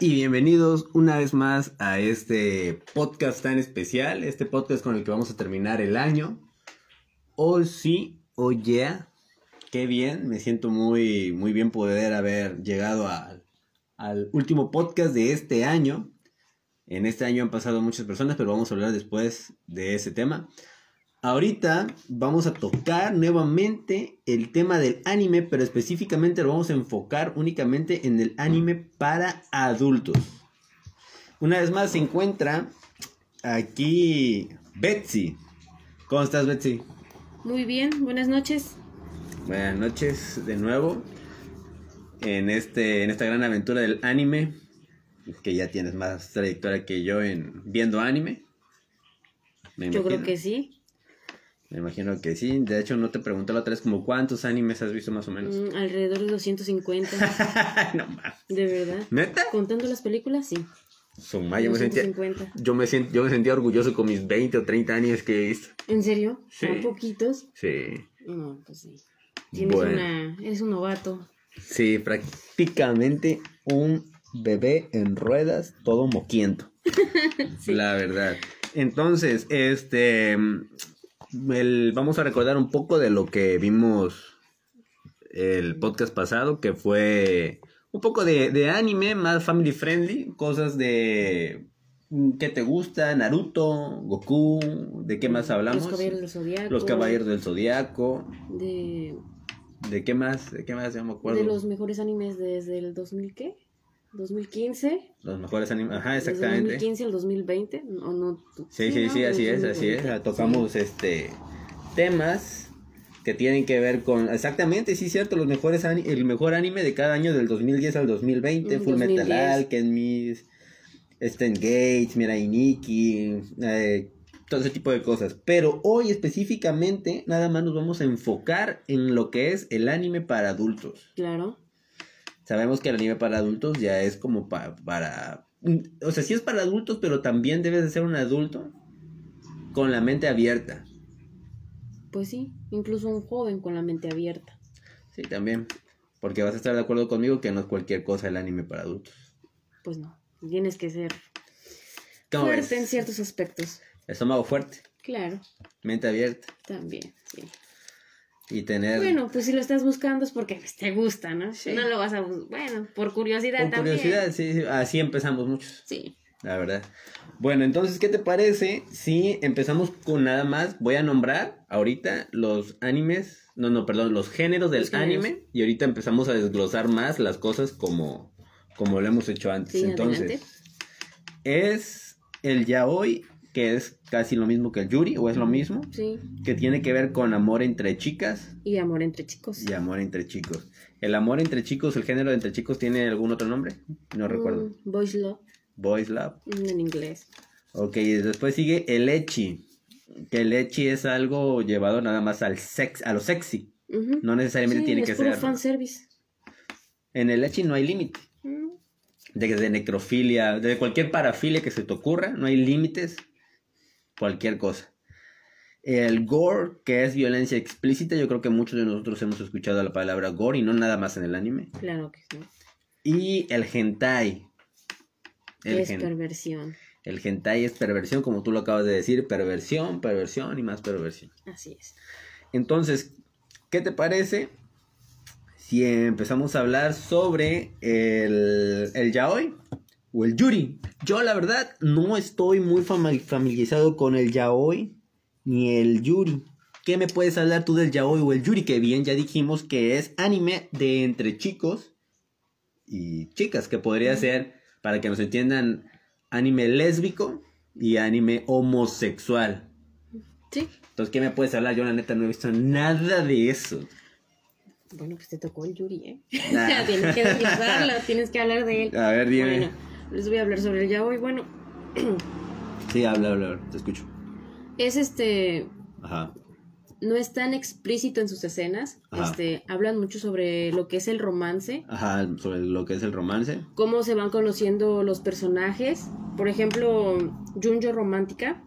Y bienvenidos una vez más a este podcast tan especial, este podcast con el que vamos a terminar el año. Hoy sí, hoy ya, qué bien, me siento muy, muy bien poder haber llegado al último podcast de este año. En este año han pasado muchas personas, pero vamos a hablar después de ese tema. Ahorita vamos a tocar nuevamente el tema del anime, pero específicamente lo vamos a enfocar únicamente en el anime para adultos. Una vez más se encuentra aquí Betsy. ¿Cómo estás, Betsy? Muy bien, buenas noches. Buenas noches de nuevo en este en esta gran aventura del anime, que ya tienes más trayectoria que yo en viendo anime. yo creo que sí. Me imagino que sí. De hecho, no te pregunté la otra vez como cuántos animes has visto más o menos. Mm, alrededor de 250. no más. De verdad. ¿Neta? Contando las películas, sí. Suma, yo me, sentía, yo, me yo me sentía orgulloso con mis 20 o 30 animes que he visto. ¿En serio? Sí. poquitos? Sí. No, pues sí. Tienes una... Eres un novato. Sí, prácticamente un bebé en ruedas, todo moquiento. La verdad. Entonces, este vamos a recordar un poco de lo que vimos el podcast pasado, que fue un poco de, anime, más family friendly, cosas de mm, ¿Qué te gusta? Naruto, Goku, ¿de qué más hablamos? Los Caballeros del Zodiaco. Los Caballeros del Zodiaco. De... ¿De qué más? ¿De qué más? Ya me acuerdo. De los mejores animes desde el 2000, ¿qué? 2015. Los mejores animes, ajá, exactamente. Desde 2015 al 2020, ¿o no? Sí, sí, sí, así es, así es. Tocamos este temas que tienen que ver con exactamente, sí cierto, los mejores el mejor anime de cada año del 2010 al 2020, Full Metal Alchemist, Stan Gates, Mirai Nikki, eh, todo ese tipo de cosas. Pero hoy específicamente nada más nos vamos a enfocar en lo que es el anime para adultos. Claro. Sabemos que el anime para adultos ya es como para... O sea, sí es para adultos, pero también debes de ser un adulto con la mente abierta. Pues sí, incluso un joven con la mente abierta. Sí, también. Porque vas a estar de acuerdo conmigo que no es cualquier cosa el anime para adultos. Pues no, tienes que ser fuerte en ciertos aspectos. Estómago fuerte. Claro. Mente abierta. También, sí. Y tener... Bueno, pues si lo estás buscando es porque te gusta, ¿no? Sí. No lo vas a... Bueno, por curiosidad por también. curiosidad, sí, así empezamos muchos. Sí. La verdad. Bueno, entonces, ¿qué te parece si empezamos con nada más? Voy a nombrar ahorita los animes, no, no, perdón, los géneros del anime y ahorita empezamos a desglosar más las cosas como, como lo hemos hecho antes. Sí, entonces, es el yaoi que es casi lo mismo que el Yuri, o es lo mismo. Sí. Que tiene que ver con amor entre chicas. Y amor entre chicos. Y amor entre chicos. El amor entre chicos, el género entre chicos, ¿tiene algún otro nombre? No mm, recuerdo. Boys Love. Boys Love. En inglés. Ok, después sigue el Echi. Que el Echi es algo llevado nada más al sex, a lo sexy. No necesariamente tiene que ser. fanservice. En el Echi no hay límite. Mm. De, de necrofilia, de cualquier parafilia que se te ocurra, no hay límites cualquier cosa. El gore, que es violencia explícita, yo creo que muchos de nosotros hemos escuchado la palabra gore y no nada más en el anime. Claro que sí. Y el hentai. es perversión. El hentai es perversión, como tú lo acabas de decir, perversión, perversión y más perversión. Así es. Entonces, ¿qué te parece si empezamos a hablar sobre el, el yaoi? O el yuri. Yo la verdad no estoy muy familiarizado con el yaoi ni el yuri. ¿Qué me puedes hablar tú del yaoi o el yuri? Que bien ya dijimos que es anime de entre chicos y chicas, que podría ser, para que nos entiendan, anime lésbico y anime homosexual. Sí. Entonces, ¿qué me puedes hablar? Yo la neta no he visto nada de eso. Bueno, pues te tocó el Yuri, ¿eh? tienes que desglosarlo, tienes que hablar de él. A ver, dime les voy a hablar sobre el yaoi. Bueno. sí, habla, habla, te escucho. Es este. Ajá. No es tan explícito en sus escenas. Este, hablan mucho sobre lo que es el romance. Ajá, sobre lo que es el romance. Cómo se van conociendo los personajes. Por ejemplo, Junjo Romántica.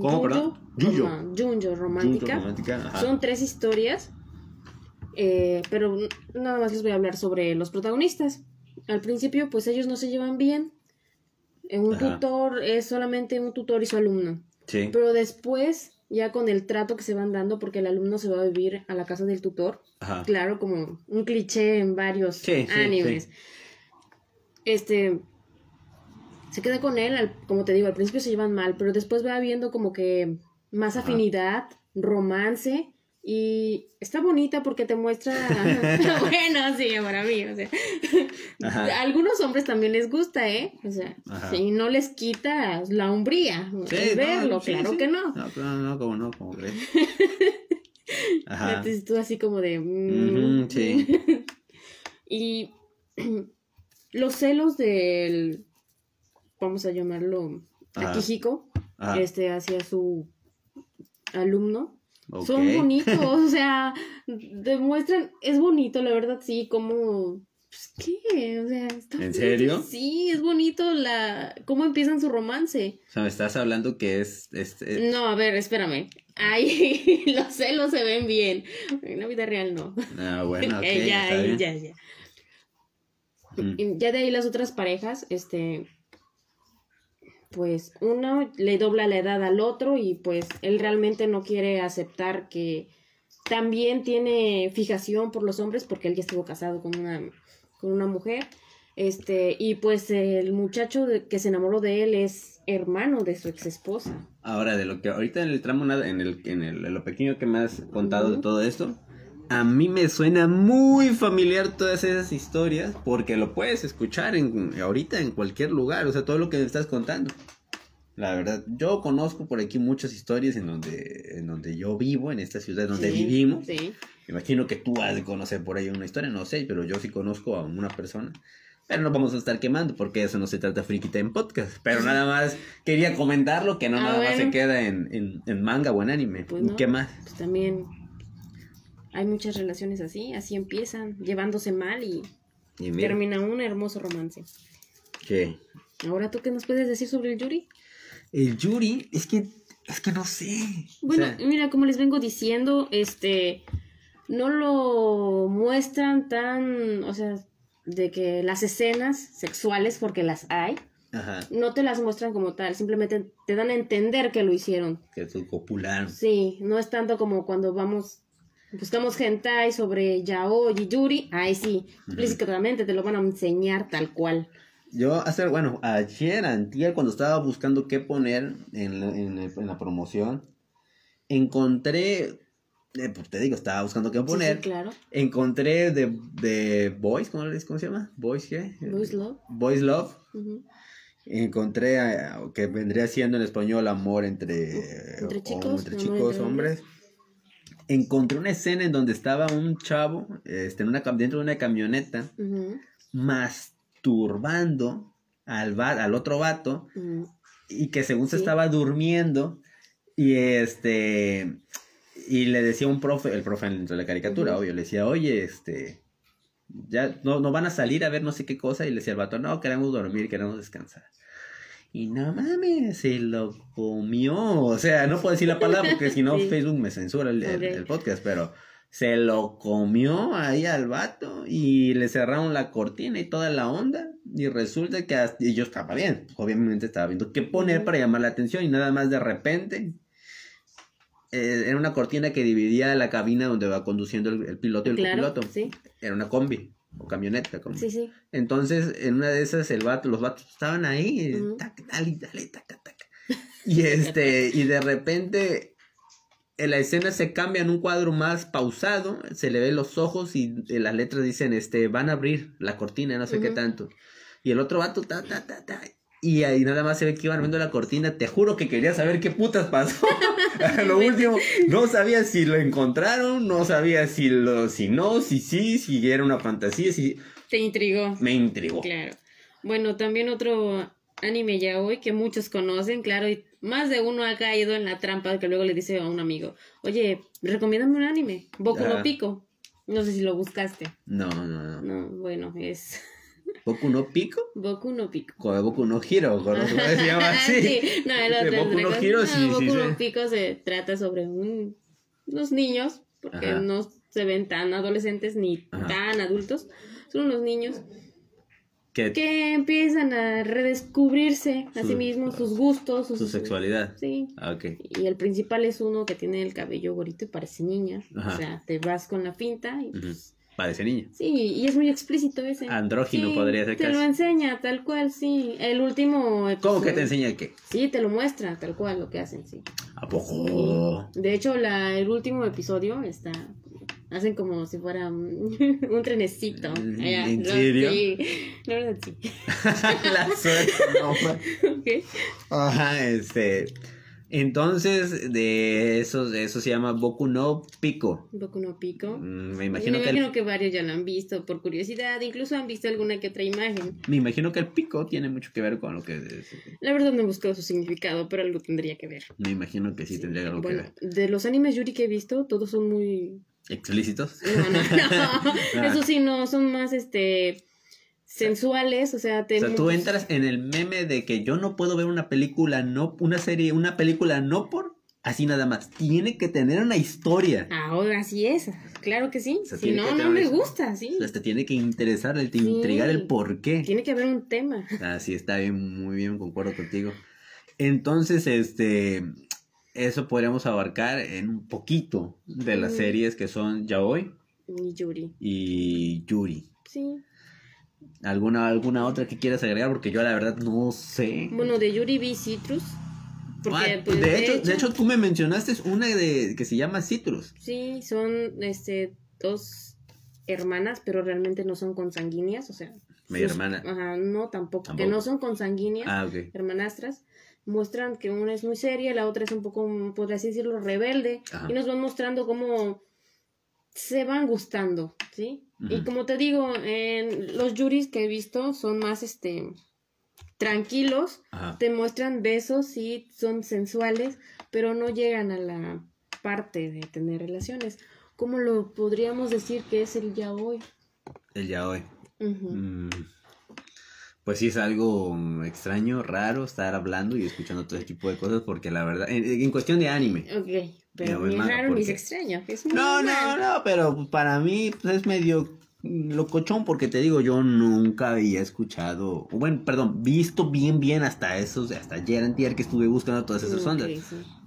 ¿Cómo, perdón? Junjo. Junjo Romántica. Son tres historias. Eh, pero nada más les voy a hablar sobre los protagonistas. Al principio pues ellos no se llevan bien. Un tutor es solamente un tutor y su alumno. Sí. Pero después, ya con el trato que se van dando, porque el alumno se va a vivir a la casa del tutor, claro, como un cliché en varios animes. Este, se queda con él, como te digo, al principio se llevan mal, pero después va viendo como que más afinidad, romance, y está bonita porque te muestra. bueno, sí, para mí. O sea. A algunos hombres también les gusta, ¿eh? O sea, y no les quita la umbría. verlo, claro que no. No, no, no, como no, como crees. Ajá. Entonces tú así como de. Mm". sí. y los celos del. Vamos a llamarlo. Akihiko. Este, hacia su alumno son bonitos, o sea, demuestran, es bonito, la verdad, sí, como, pues, ¿qué? O sea, está ¿En serio? Sí, es bonito la, cómo empiezan su romance. O sea, me estás hablando que es, este... No, a ver, espérame. Ay, los celos se ven bien. En la vida real no. Ah, bueno, ok. ya, ya, ya. Ya de ahí las otras parejas, este, pues uno le dobla la edad al otro y pues él realmente no quiere aceptar que también tiene fijación por los hombres porque él ya estuvo casado con una, con una mujer. Este, y pues el muchacho que se enamoró de él es hermano de su ex esposa. Ahora, de lo que ahorita en el tramo, en, el, en, el, en lo pequeño que me has contado de todo esto, a mí me suena muy familiar todas esas historias porque lo puedes escuchar en, ahorita en cualquier lugar, o sea, todo lo que me estás contando. La verdad, yo conozco por aquí muchas historias en donde, en donde yo vivo, en esta ciudad donde vivimos. Sí. Imagino que tú has de conocer por ahí una historia, no sé, pero yo sí conozco a una persona. Pero no vamos a estar quemando porque eso no se trata friquita en podcast. Pero nada más quería comentarlo, que no nada más se queda en, manga o en anime. Pues ¿Qué más? Pues también hay muchas relaciones así, así empiezan, llevándose mal y, termina un hermoso romance. ¿Qué? Ahora, ¿tú qué nos puedes decir sobre el Yuri? El Yuri, es que, es que no sé. Bueno, mira, como les vengo diciendo, este, no lo muestran tan, o sea, de que las escenas sexuales, porque las hay, no te las muestran como tal, simplemente te dan a entender que lo hicieron. Que es copular. Sí, no es tanto como cuando vamos buscamos hentai sobre yaoi y yuri, ahí sí, explícitamente te lo van a enseñar tal cual. Yo hace, bueno, ayer, antier, cuando estaba buscando qué poner en la, en, la promoción, encontré, eh, pues te digo, estaba buscando qué poner. Sí, claro. Encontré de, de Boys, ¿cómo, ¿cómo se llama? Boys, ¿qué? Boys Love. Boys Love. Encontré eh, que vendría siendo en español amor entre, entre chicos, entre chicos hombres encontré una escena en donde estaba un chavo este, en una, dentro de una camioneta masturbando al, al otro vato y que según se estaba durmiendo y este y le decía un profe, el profe dentro de la caricatura, obvio, le decía, oye, este, ya no, no van a salir a ver no sé qué cosa y le decía al vato, no, queremos dormir, queremos descansar. Y no mames, se lo comió. O sea, no puedo decir la palabra porque si no Facebook me censura el, podcast, pero se lo comió ahí al vato y le cerraron la cortina y toda la onda. Y resulta que y yo estaba bien, obviamente estaba viendo qué poner para llamar la atención y nada más de repente. Eh, era una cortina que dividía la cabina donde va conduciendo el, piloto y el copiloto. Era una combi o camioneta. Como. Sí, sí. Entonces, en una de esas, el vato, los vatos estaban ahí, y dale, dale, Y este, y de repente, en la escena se cambia en un cuadro más pausado, se le ven los ojos y las letras dicen, este, van a abrir la cortina, no sé qué tanto. Y el otro vato, ta, ta, ta, ta, y ahí nada más se ve que iban viendo la cortina. Te juro que quería saber qué putas pasó. lo último, no sabía si lo encontraron, no sabía si lo, si no, si sí, si era una fantasía, si. Te intrigó. Me intrigó. Claro. Bueno, también otro anime ya hoy que muchos conocen, claro, y más de uno ha caído en la trampa que luego le dice a un amigo, oye, recomiéndame un anime, Boku no Pico. No sé si lo buscaste. No, no, no. No, bueno, es ¿Boku no Pico? Boku no Pico. Boku no Hiro, se llama así. sí, no, el otro Boku no Hiro, sí, no, Boku no Pico se trata sobre un, unos niños, porque no se ven tan adolescentes ni tan adultos, son unos niños que empiezan a redescubrirse a sí mismos, sus gustos, su sexualidad. Sí. Ah, okay. Y el principal es uno que tiene el cabello gorito y parece niña. O sea, te vas con la finta y pues, Parece niña. Sí, y es muy explícito ese. Andrógino podría ser. Te lo enseña, tal cual, sí. El último. ¿Cómo que te enseña qué? Sí, te lo muestra, tal cual, lo que hacen, sí. ¿A poco? De hecho, la, el último episodio está Hacen como si fuera un, trenecito. ¿En serio? Sí, la verdad sí. la suerte, no. ¿Qué? Ajá, este. Entonces, de eso, eso se llama Boku no Pico. Boku no Pico. Mm, me imagino, me que, imagino que varios ya lo han visto por curiosidad, incluso han visto alguna que otra imagen. Me imagino que el pico tiene mucho que ver con lo que... La verdad no he buscado su significado, pero algo tendría que ver. Me imagino que sí, tendría algo que ver. De los animes Yuri que he visto, todos son muy ¿Explícitos? No, no, no. Eso sí, no, son más este sensuales, o sea, te... O sea, tú entras en el meme de que yo no puedo ver una película, no, una serie, una película no por así nada más. Tiene que tener una historia. Ahora sí es, claro que sí. si no, no me gusta, sí. O sea, te tiene que interesar, te intrigar el por qué. Tiene que haber un tema. Ah, sí, está bien, muy bien, concuerdo contigo. Entonces, este, eso podríamos abarcar en un poquito de las series que son Yaoi. Y Yuri. Y Yuri. Sí. ¿Alguna, ¿Alguna otra que quieras agregar? Porque yo la verdad no sé. Bueno, de Yuri vi Citrus. Porque, ah, pues, de, hecho, de, hecho, tú me mencionaste una de que se llama Citrus. Sí, son este dos hermanas, pero realmente no son consanguíneas, o sea. Mi hermana. Ajá, no, tampoco, Que no son consanguíneas. Ah, ok. Hermanastras muestran que una es muy seria, la otra es un poco, por así decirlo, rebelde, y nos van mostrando cómo se van gustando, ¿sí? Y como te digo, en los juris que he visto son más, este, tranquilos, te muestran besos, y son sensuales, pero no llegan a la parte de tener relaciones. ¿Cómo lo podríamos decir que es el ya hoy? El ya hoy pues sí es algo extraño, raro estar hablando y escuchando todo ese tipo de cosas porque la verdad, en, cuestión de anime. Ok, pero es raro ni es extraño. no, no, no, pero para mí pues, es medio locochón porque te digo, yo nunca había escuchado, bueno, perdón, visto bien, bien hasta esos, hasta ayer antier que estuve buscando todas esas ondas.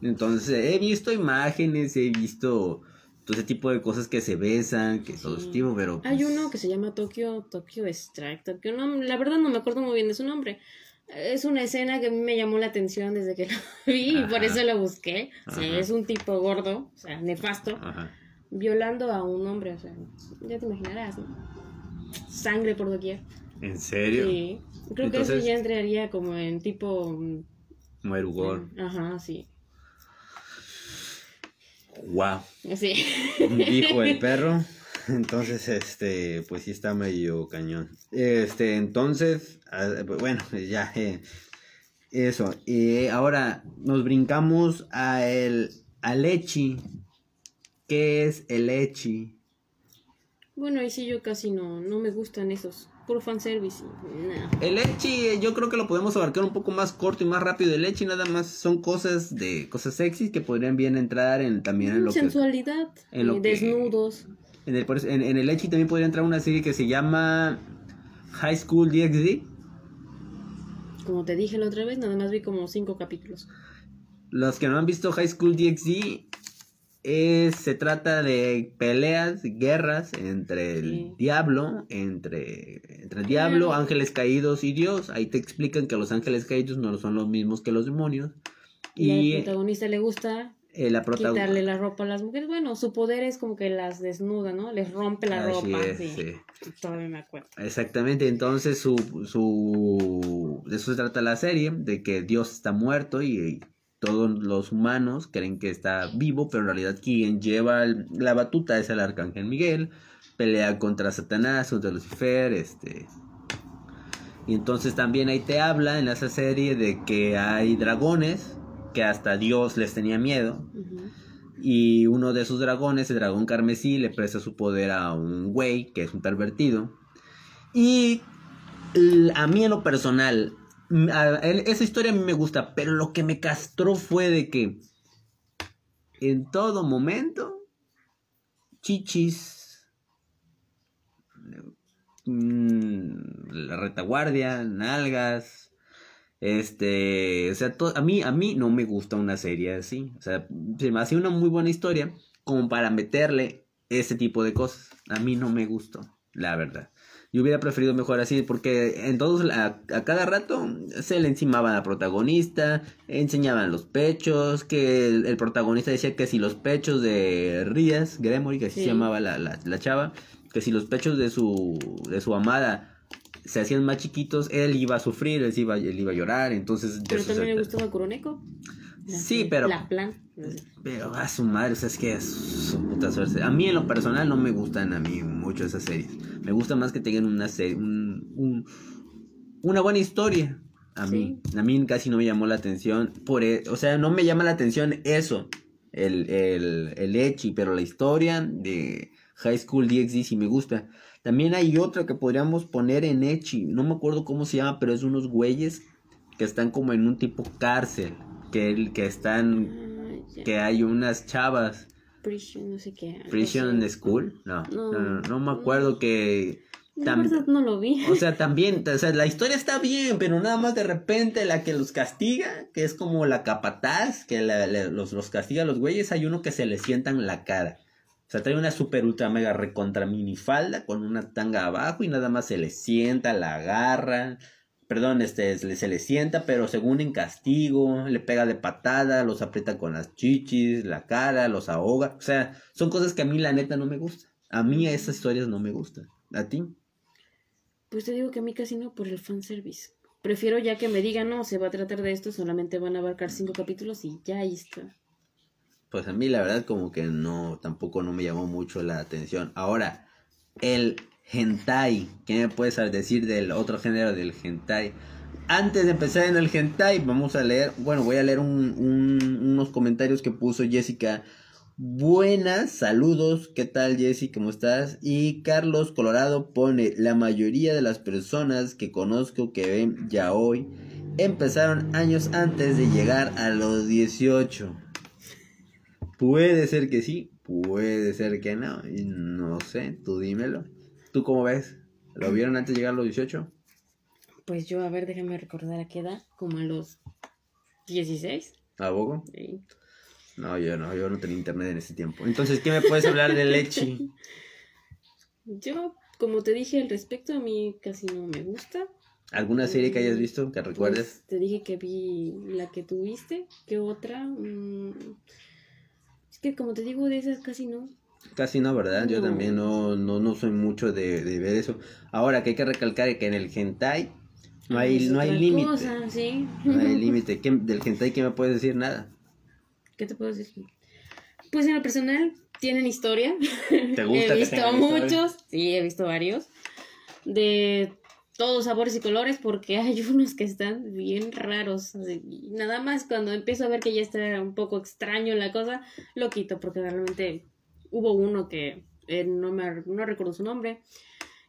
Entonces, he visto imágenes, he visto todo ese tipo de cosas que se besan, que todo ese tipo, pero... Hay pues uno que se llama Tokyo, Tokyo Strike, Tokyo, no, la verdad no me acuerdo muy bien de su nombre. Es una escena que a mí me llamó la atención desde que lo vi y por eso lo busqué. es un tipo gordo, o sea, nefasto, violando a un hombre, o sea, ya te imaginarás, Sangre por doquier. ¿En serio? Sí. Creo que eso ya entraría como en tipo... Muerugor. Ajá, sí. Wow. Sí. Dijo el perro. Entonces, este, pues sí está medio cañón. Este, entonces, bueno, ya, eh, eso. Y ahora nos brincamos a el, al Echi. ¿Qué es el Echi? Bueno, ahí sí yo casi no, no me gustan esos puro fanservice. El Echi, eh, yo creo que lo podemos abarcar un poco más corto y más rápido. El Echi nada más son cosas de cosas sexy que podrían bien entrar en también en lo sensualidad, en lo desnudos. En el en, el Echi también podría entrar una serie que se llama High School DxD. Como te dije la otra vez, nada más vi como cinco capítulos. Los que no han visto High School DxD es, se trata de peleas, guerras entre el diablo, entre, entre el diablo, ángeles caídos y Dios. Ahí te explican que los ángeles caídos no son los mismos que los demonios. Y, al protagonista le gusta eh, la quitarle la ropa a las mujeres. Bueno, su poder es como que las desnuda, ¿no? Les rompe la ropa. sí. Todavía me acuerdo. Exactamente, entonces su, su... de eso se trata la serie, de que Dios está muerto y todos los humanos creen que está vivo, pero en realidad quien lleva la batuta es el arcángel Miguel, pelea contra Satanás, contra Lucifer, este... Y entonces también ahí te habla en esa serie de que hay dragones, que hasta Dios les tenía miedo. Y uno de esos dragones, el dragón carmesí, le presta su poder a un güey, que es un pervertido. Y a mí en lo personal, esa historia a mí me gusta, pero lo que me castró fue de que en todo momento, chichis, mm, la retaguardia, nalgas, este, o sea, a mí, a mí no me gusta una serie así, o sea, se me hace una muy buena historia como para meterle ese tipo de cosas, a mí no me gustó, la verdad. Yo hubiera preferido mejor así, porque en todos, a, cada rato se le encimaba a la protagonista, enseñaban los pechos, que el, protagonista decía que si los pechos de Rías, Gremory, que así se llamaba la, la, la, chava, que si los pechos de su, de su amada se hacían más chiquitos, él iba a sufrir, él iba, él iba a llorar, entonces... Pero también le gustaba Kuroneko. Sí, pero. La plan. Pero a su madre, o sea, es que es su puta suerte. A mí en lo personal no me gustan a mí mucho esas series. Me gusta más que tengan una serie, un, una buena historia. A mí, a mí casi no me llamó la atención. Por, e, o sea, no me llama la atención eso, el, el, el Echi, pero la historia de High School DxD sí me gusta. También hay otra que podríamos poner en Echi, no me acuerdo cómo se llama, pero es unos güeyes que están como en un tipo cárcel que, que están, ah, que hay unas chavas. Prison, no sé qué. Prison School, no, no, no, me acuerdo que... La verdad no lo vi. O sea, también, o sea, la historia está bien, pero nada más de repente la que los castiga, que es como la capataz, que los, los castiga a los güeyes, hay uno que se le sientan la cara. Sea, trae una super ultra mega recontra minifalda con una tanga abajo y nada más se le sienta, la agarra, perdón, este, se le, sienta, pero según en castigo, le pega de patada, los aprieta con las chichis, la cara, los ahoga. O sea, son cosas que a mí la neta no me gustan. A mí esas historias no me gustan. ¿A ti? Pues te digo que a mí casi no por el fanservice. Prefiero ya que me digan, no, se va a tratar de esto, solamente van a abarcar cinco capítulos y ya está. Pues a mí la verdad como que no, tampoco no me llamó mucho la atención. Ahora, el hentai. ¿Qué me puedes decir del otro género del hentai? Antes de empezar en el hentai, vamos a leer, bueno, voy a leer unos comentarios que puso Jessica. Buenas, saludos, ¿qué tal Jessy? ¿Cómo estás? Y Carlos Colorado pone, la mayoría de las personas que conozco que ven ya hoy empezaron años antes de llegar a los 18. Puede ser que sí, puede ser que no, no sé, tú dímelo. ¿Tú cómo ves? ¿Lo vieron antes de llegar a los 18? Pues yo, a ver, déjame recordar a qué edad, como a los 16. ¿A poco? Sí. No, yo no, yo no tenía internet en ese tiempo. Entonces, ¿qué me puedes hablar de Lechi? Yo, como te dije al respecto, a mí casi no me gusta. ¿Alguna serie que hayas visto que recuerdes? Pues, te dije que vi la que tuviste. ¿Qué otra? Mm, que como te digo, de esas casi no. Casi no, ¿verdad? Yo también no, no, no soy mucho de, de, ver eso. Ahora que hay que recalcar que en el hentai no hay, no hay límite. ¿sí? No hay límite. ¿Del hentai qué me puedes decir? Nada. ¿Qué te puedo decir? Pues en lo personal tienen historia. ¿Te gusta? he visto muchos, sí, he visto varios. De todos sabores y colores porque hay unos que están bien raros. Nada más cuando empiezo a ver que ya está un poco extraño la cosa, lo quito porque realmente hubo uno que eh, no me no recuerdo su nombre,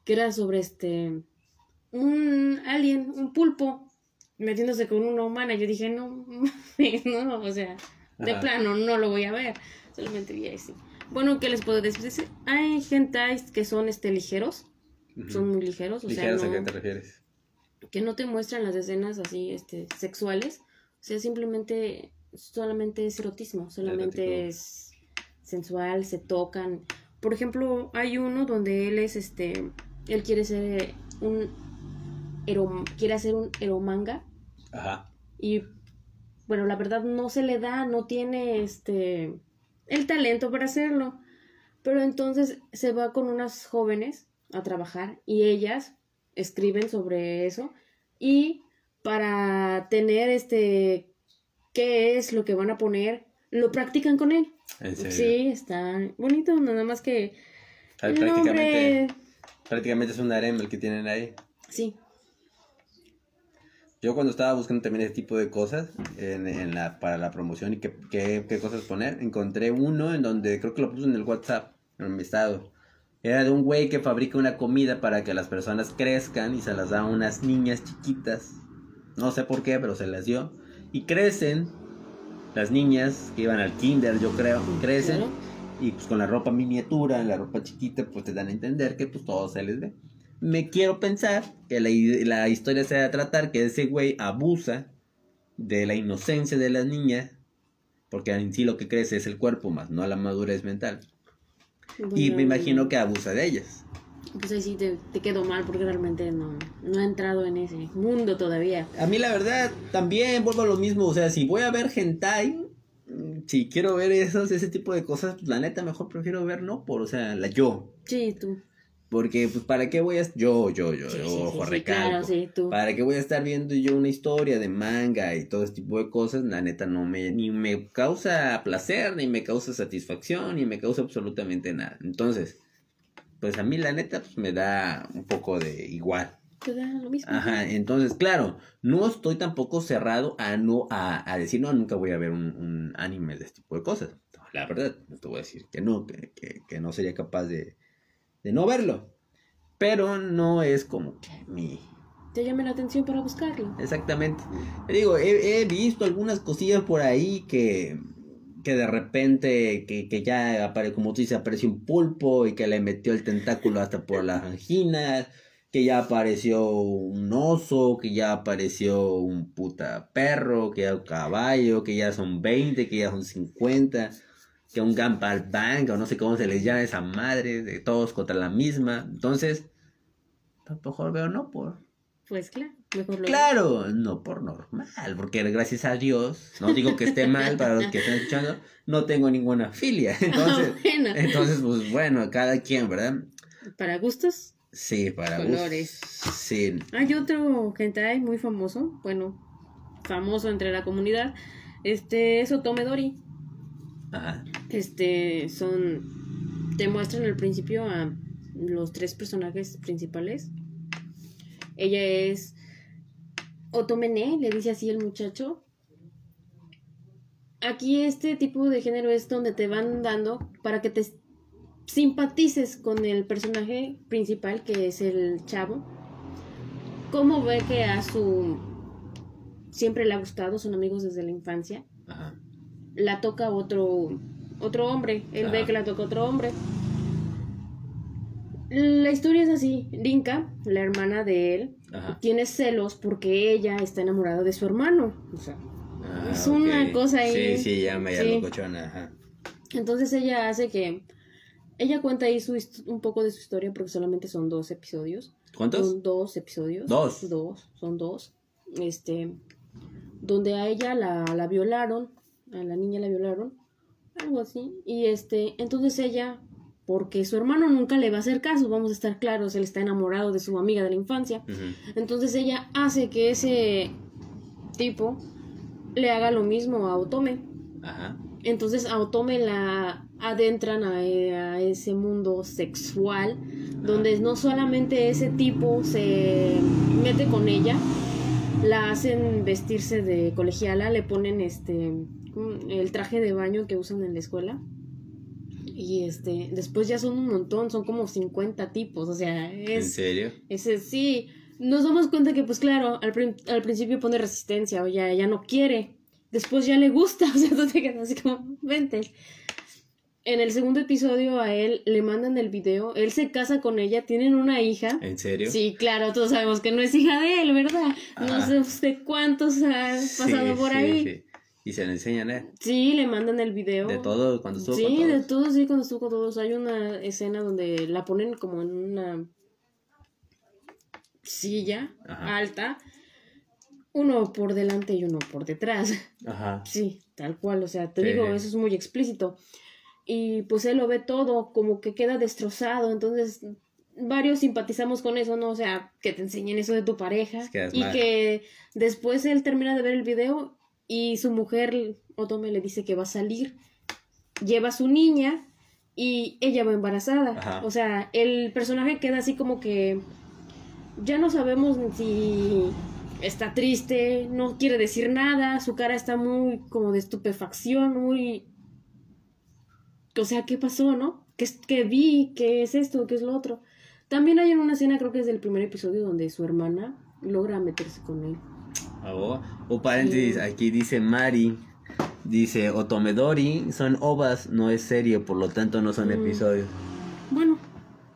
que era sobre este un alien, un pulpo metiéndose con una humana. Yo dije, no, no, o sea, de plano no lo voy a ver. Solamente vi así. Bueno, ¿qué les puedo decir? Hay gente que son este ligeros, son muy ligeros, o sea, no, ¿a qué te refieres? Que no te muestran las escenas así este sexuales, o sea, simplemente solamente es erotismo, solamente es sensual, se tocan. Por ejemplo, hay uno donde él es este, él quiere ser un quiere hacer un eromanga. Ajá. Y bueno, la verdad no se le da, no tiene este el talento para hacerlo. Pero entonces se va con unas jóvenes a trabajar y ellas escriben sobre eso y para tener este qué es lo que van a poner, lo practican con él. Sí, está bonito, nada más que. prácticamente, prácticamente es un harem el que tienen ahí. Sí. Yo cuando estaba buscando también ese tipo de cosas en, la, para la promoción y qué, qué, cosas poner, encontré uno en donde creo que lo puse en el WhatsApp, en mi estado. Era de un güey que fabrica una comida para que las personas crezcan y se las da a unas niñas chiquitas. No sé por qué, pero se las dio. Y crecen las niñas que iban al kinder, yo creo, crecen y pues con la ropa miniatura, la ropa chiquita, pues te dan a entender que pues todo se les ve. me quiero pensar que la, la historia se va a tratar que ese güey abusa de la inocencia de las niñas, porque en sí lo que crece es el cuerpo más, no la madurez mental. Y me imagino que abusa de ellas. Pues ahí sí te, te quedó mal porque realmente no, no he entrado en ese mundo todavía. A mí la verdad también vuelvo a lo mismo, o sea, si voy a ver hentai, si quiero ver esos, ese tipo de cosas, la neta mejor prefiero ver no por, o sea, la yo. Sí, tú. Porque, pues, ¿para qué voy a... Yo, yo, yo, ojo, recalco. ¿Para qué voy a estar viendo yo una historia de manga y todo ese tipo de cosas? La neta no me... Ni me causa placer, ni me causa satisfacción, ni me causa absolutamente nada. Entonces, pues a mí la neta, pues, me da un poco de igual. Te da lo mismo. Ajá, entonces, claro, no estoy tampoco cerrado a no... A, a decir, no, nunca voy a ver un, un anime de este tipo de cosas. La verdad, no te voy a decir que no, que, que, que no sería capaz de de no verlo. Pero no es como que mi... Te llame la atención para buscarlo. Exactamente. digo, he, visto algunas cosillas por ahí que, que de repente, que, que ya aparece, como tú dices, apareció un pulpo y que le metió el tentáculo hasta por las anginas, que ya apareció un oso, que ya apareció un puta perro, que ya un caballo, que ya son 20, que ya son 50 que un Gumball Bang, o no sé cómo se les llama esa madre, de todos contra la misma. Entonces, mejor veo no por. Pues claro, mejor lo Claro, no por normal, porque gracias a Dios, no digo que esté mal para los que están escuchando, no tengo ninguna filia. Entonces, entonces pues bueno, cada quien, ¿verdad? Para gustos. Sí, para colores. Sí. Hay otro hentai muy famoso, bueno, famoso entre la comunidad, este es Otomedori. Este, son, te muestran al principio a los tres personajes principales. Ella es Otomene, le dice así el muchacho. Aquí este tipo de género es donde te van dando para que te simpatices con el personaje principal que es el chavo. Cómo ve que a su siempre le ha gustado, son amigos desde la infancia. Ajá la toca otro, otro hombre. Él ve que la toca otro hombre. La historia es así. Linka, la hermana de él, tiene celos porque ella está enamorada de su hermano. O sea, ah, es una cosa ahí. Sí, sí, ya me sí. cochona. Entonces ella hace que... Ella cuenta ahí su un poco de su historia porque solamente son dos episodios. ¿Cuántos? Son dos episodios. Dos. Dos, son dos. Este, donde a ella la, la violaron a la niña la violaron, algo así, y este, entonces ella, porque su hermano nunca le va a hacer caso, vamos a estar claros, él está enamorado de su amiga de la infancia, entonces ella hace que ese tipo le haga lo mismo a Otome. Entonces a Otome la adentran a, a ese mundo sexual, donde no solamente ese tipo se mete con ella, la hacen vestirse de colegiala, le ponen este el traje de baño que usan en la escuela. Y este, después ya son un montón, son como 50 tipos, o sea, es... ¿En serio? Ese, sí, nos damos cuenta que pues claro, al, al principio pone resistencia, o ya, ya no quiere, después ya le gusta, o sea, tú te quedas así como, vente. En el segundo episodio a él le mandan el video, él se casa con ella, tienen una hija. ¿En serio? Sí, claro, todos sabemos que no es hija de él, ¿verdad? No sé usted cuántos ha pasado por ahí. Y se le enseñan, ¿eh? Sí, le mandan el video. De todo, cuando estuvo sí, con todos. de todo, sí, cuando estuvo con todos. Hay una escena donde la ponen como en una silla alta. Uno por delante y uno por detrás. Ajá. Sí, tal cual. O sea, te digo, eso es muy explícito. Y pues él lo ve todo, como que queda destrozado. Entonces, varios simpatizamos con eso, ¿no? O sea, que te enseñen eso de tu pareja. y que después él termina de ver el video y su mujer, Otome, le dice que va a salir, lleva a su niña y ella va embarazada. O sea, el personaje queda así como que ya no sabemos si está triste, no quiere decir nada, su cara está muy como de estupefacción, muy... O sea, ¿qué pasó, no? ¿Qué, qué vi? ¿Qué es esto? ¿Qué es lo otro? También hay una escena, creo que es del primer episodio, donde su hermana logra meterse con él. O paréntesis, aquí dice Mari, dice Otomedori, son ovas, no es serie, por lo tanto no son mm. episodios. Bueno.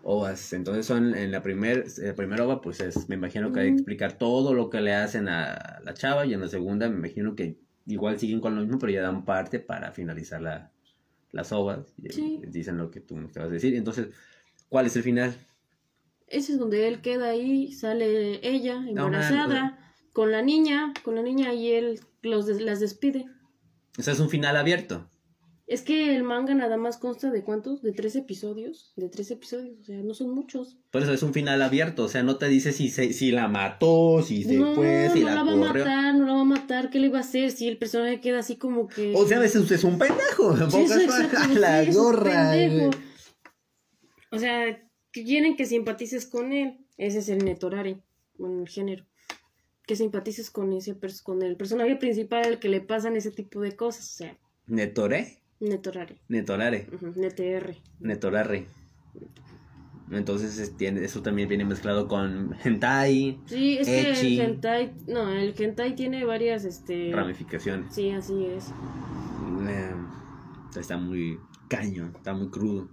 ovas. Entonces son en la, primer, la primera ova, pues es, me imagino que hay que explicar todo lo que le hacen a la chava y en la segunda me imagino que igual siguen con lo mismo, pero ya dan parte para finalizar la, las ovas. Y Dicen lo que tú me vas a decir. Entonces, ¿cuál es el final? Ese es donde él queda ahí, sale ella embarazada con la niña, con la niña y él los las despide. O sea, es un final abierto. Es que el manga nada más consta de cuántos, de tres episodios, de tres episodios, o sea, no son muchos. Por eso es un final abierto, o sea, no te dice si se, si la mató, si se fue, si no la, va a matar, no la va a matar, ¿qué le va a hacer si el personaje queda así como que... O sea, a veces usted es un pendejo, sí, la gorra. O sea, quieren que simpatices con él, ese es el netorare, con el género. Que simpatices con ese con el personaje principal al que le pasan ese tipo de cosas, o sea. ¿Netore? Netorare. Netorare. NTR. Netorare. Entonces tiene, eso también viene mezclado con hentai. Sí, es que el hentai, no, el hentai tiene varias este ramificaciones. Sí, así es. Eh, está muy caño, está muy crudo.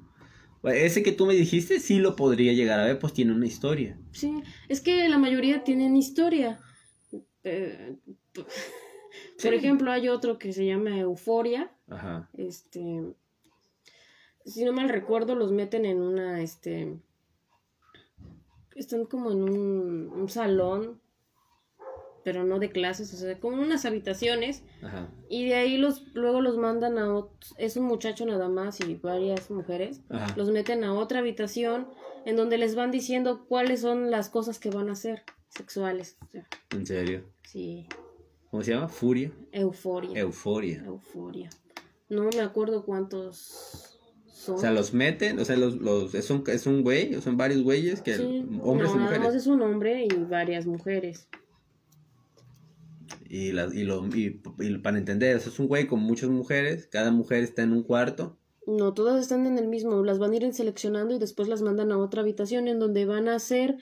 Ese que tú me dijiste sí lo podría llegar a ver, pues tiene una historia. Sí, es que la mayoría tienen historia. Eh, por ejemplo, hay otro que se llama Euforia. Ajá. Este. Si no mal recuerdo, los meten en una. Este. Están como en un, un salón. Pero no de clases, o sea, como unas habitaciones. Ajá. Y de ahí los, luego los mandan a otro, es un muchacho nada más y varias mujeres. Ajá. Los meten a otra habitación en donde les van diciendo cuáles son las cosas que van a hacer sexuales. ¿En serio? Sí. ¿Cómo se llama? Furia. Euforia. Euforia. Euforia. No me acuerdo cuántos son. O sea, los meten, o sea, los, los, es, un, es un güey, o son varios güeyes, que hombres y mujeres. Nada es un hombre y varias mujeres. Y, la, y, lo, y, para entender, es un güey con muchas mujeres, cada mujer está en un cuarto. No, todas están en el mismo, las van a ir seleccionando y después las mandan a otra habitación en donde van a hacer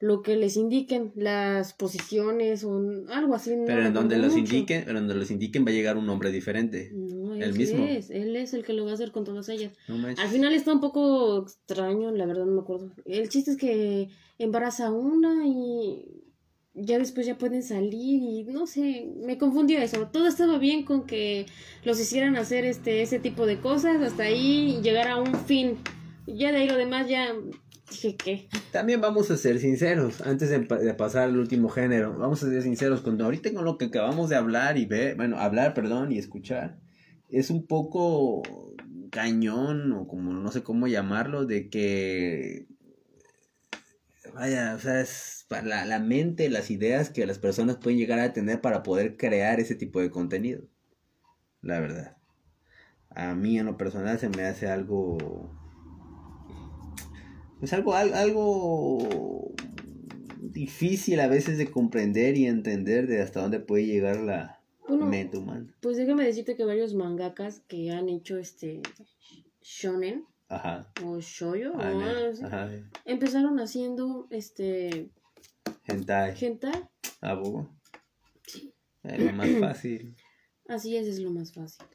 lo que les indiquen, las posiciones o algo así. Pero en donde los indiquen, pero donde los indiquen va a llegar un hombre diferente. No, él el mismo. Es, él es el que lo va a hacer con todas ellas. Al final está un poco extraño, la verdad no me acuerdo. El chiste es que embaraza una y ya después ya pueden salir y no sé, me confundió eso. Todo estaba bien con que los hicieran hacer este ese tipo de cosas hasta ahí llegar a un fin. Ya de ahí lo demás ya También vamos a ser sinceros, antes de, pasar al último género, vamos a ser sinceros, con ahorita con lo que acabamos de hablar y ver, bueno, hablar, perdón, y escuchar, es un poco cañón, o como no sé cómo llamarlo, de que, vaya, o sea, es la, la mente, las ideas que las personas pueden llegar a tener para poder crear ese tipo de contenido, la verdad. A mí en lo personal se me hace algo es algo, algo difícil a veces de comprender y entender de hasta dónde puede llegar la mente humana. Pues déjame decirte que varios mangakas que han hecho este shonen ajá. o shoyo ah, empezaron haciendo este hentai. Hentai. Ah, Sí. Es lo más fácil. Así es, es lo más fácil.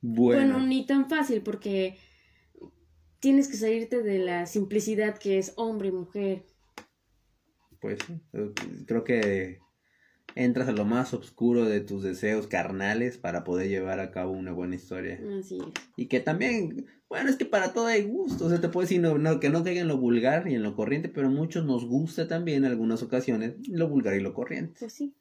bueno, ni tan fácil porque tienes que salirte de la simplicidad que es hombre y mujer. Pues creo que entras a lo más oscuro de tus deseos carnales para poder llevar a cabo una buena historia. Así es. Y que también, bueno, es que para todo hay gusto, o sea, te puedo decir no, que no caiga en lo vulgar y en lo corriente, pero a muchos nos gusta también en algunas ocasiones lo vulgar y lo corriente. Pues sí.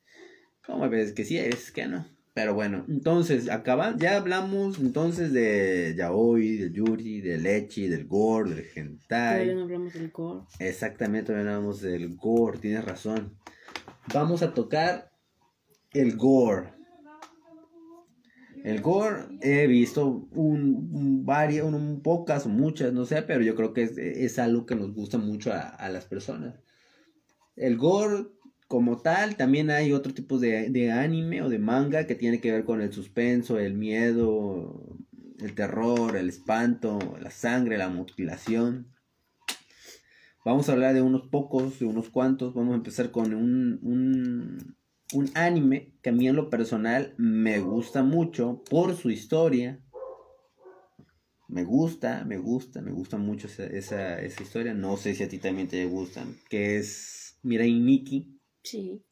¿Cómo ves que sí es que no? Pero bueno, entonces, acaban, ya hablamos entonces de yaoi, del yuri, del echi, del gore, del hentai. Todavía no hablamos del gore. Exactamente, todavía no hablamos del gore, tienes razón. Vamos a tocar el gore. El gore he visto un, varias, un, pocas, muchas, no sé, pero yo creo que es, algo que nos gusta mucho a, a las personas. El gore como tal, también hay otro tipo de, anime o de manga que tiene que ver con el suspenso, el miedo, el terror, el espanto, la sangre, la mutilación. Vamos a hablar de unos pocos, de unos cuantos. Vamos a empezar con un, un, un anime que a mí en lo personal me gusta mucho por su historia. me gusta, me gusta, me gusta mucho esa, esa, esa historia. No sé si a ti también te gustan. Que es Mirai Nikki. Sí.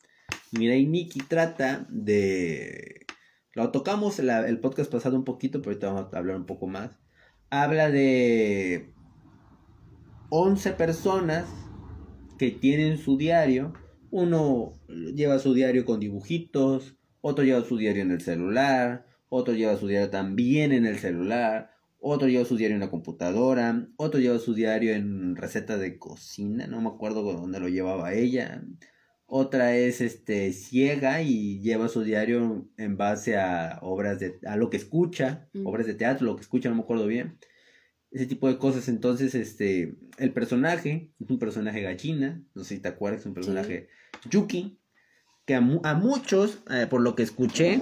Mirai Nikki trata de. Lo tocamos el podcast pasado un poquito, pero ahorita vamos a hablar un poco más. Habla de 11 personas que tienen su diario. Uno lleva su diario con dibujitos, otro lleva su diario en el celular, otro lleva su diario también en el celular, otro lleva su diario en la computadora, otro lleva su diario en receta de cocina, no me acuerdo dónde lo llevaba ella. Otra es este ciega y lleva su diario en base a obras de a lo que escucha, mm. obras de teatro, lo que escucha, no me acuerdo bien. Ese tipo de cosas. Entonces, este, el personaje es un personaje gallina, no sé si te acuerdas, es un personaje Yuki, que a, muchos, eh, por lo que escuché,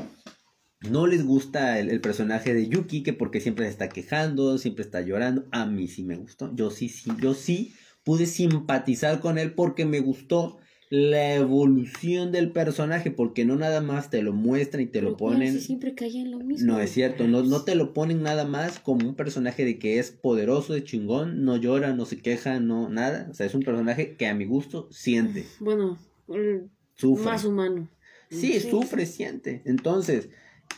no les gusta el, personaje de Yuki, que porque siempre se está quejando, siempre está llorando. A mí sí me gustó. Yo sí, sí, yo sí pude simpatizar con él porque me gustó la evolución del personaje, porque no nada más te lo muestran y te lo ponen. siempre en lo mismo. No es cierto, no, no te lo ponen nada más como un personaje de que es poderoso, de chingón, no llora, no se queja, no nada. O sea, es un personaje que a mi gusto siente. Bueno, sufre. más humano. Sí, sufre, siente. Entonces,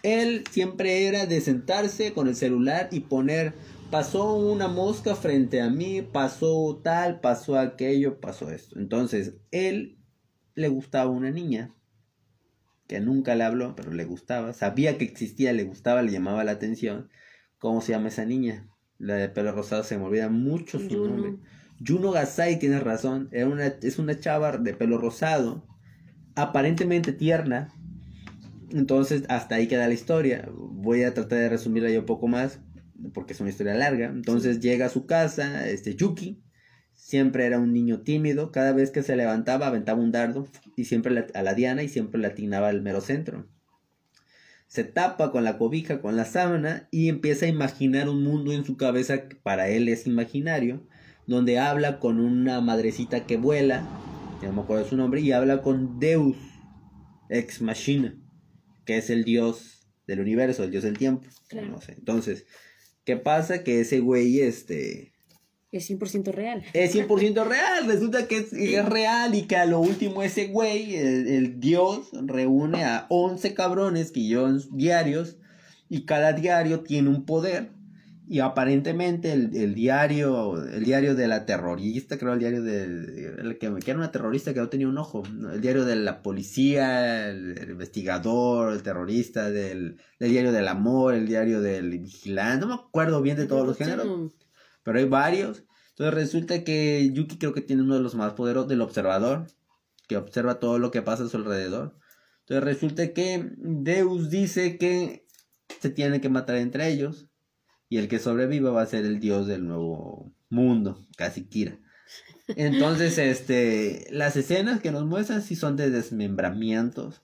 él siempre era de sentarse con el celular y poner, pasó una mosca frente a mí, pasó tal, pasó aquello, pasó esto. Entonces, él le gustaba una niña que nunca le habló, pero le gustaba, sabía que existía, le gustaba, le llamaba la atención. ¿Cómo se llama esa niña? La de pelo rosado se me olvida mucho su nombre. Juno Gasai, tienes razón, era una, es una chava de pelo rosado, aparentemente tierna, entonces, hasta ahí queda la historia. Voy a tratar de resumirla yo un poco más, porque es una historia larga. Entonces llega a su casa, este Yuki, siempre era un niño tímido, cada vez que se levantaba aventaba un dardo y siempre a la diana y siempre le atinaba al mero centro. Se tapa con la cobija, con la sábana y empieza a imaginar un mundo en su cabeza que para él es imaginario, donde habla con una madrecita que vuela, no me acuerdo su nombre, y habla con Deus, ex machina que es el dios del universo, el dios del tiempo. No sé. Entonces, ¿qué pasa? Que ese güey, este... Es 100% real. Es 100% real. Resulta que es, real y que a lo último ese güey, el, dios, reúne a 11 cabrones que llevan diarios y cada diario tiene un poder y aparentemente el, diario, el diario de la terrorista, creo el diario de, que, que, era una terrorista que no tenía un ojo, el diario de la policía, el, investigador, el terrorista, del, diario del amor, el diario del vigilante, no me acuerdo bien de todos los géneros, pero hay varios. Entonces resulta que Yuki creo que tiene uno de los más poderosos del observador, que observa todo lo que pasa a su alrededor. Entonces resulta que Deus dice que se tienen que matar entre ellos y el que sobreviva va a ser el dios del nuevo mundo, casi Kira. Entonces, este, las escenas que nos muestran sí son de desmembramientos,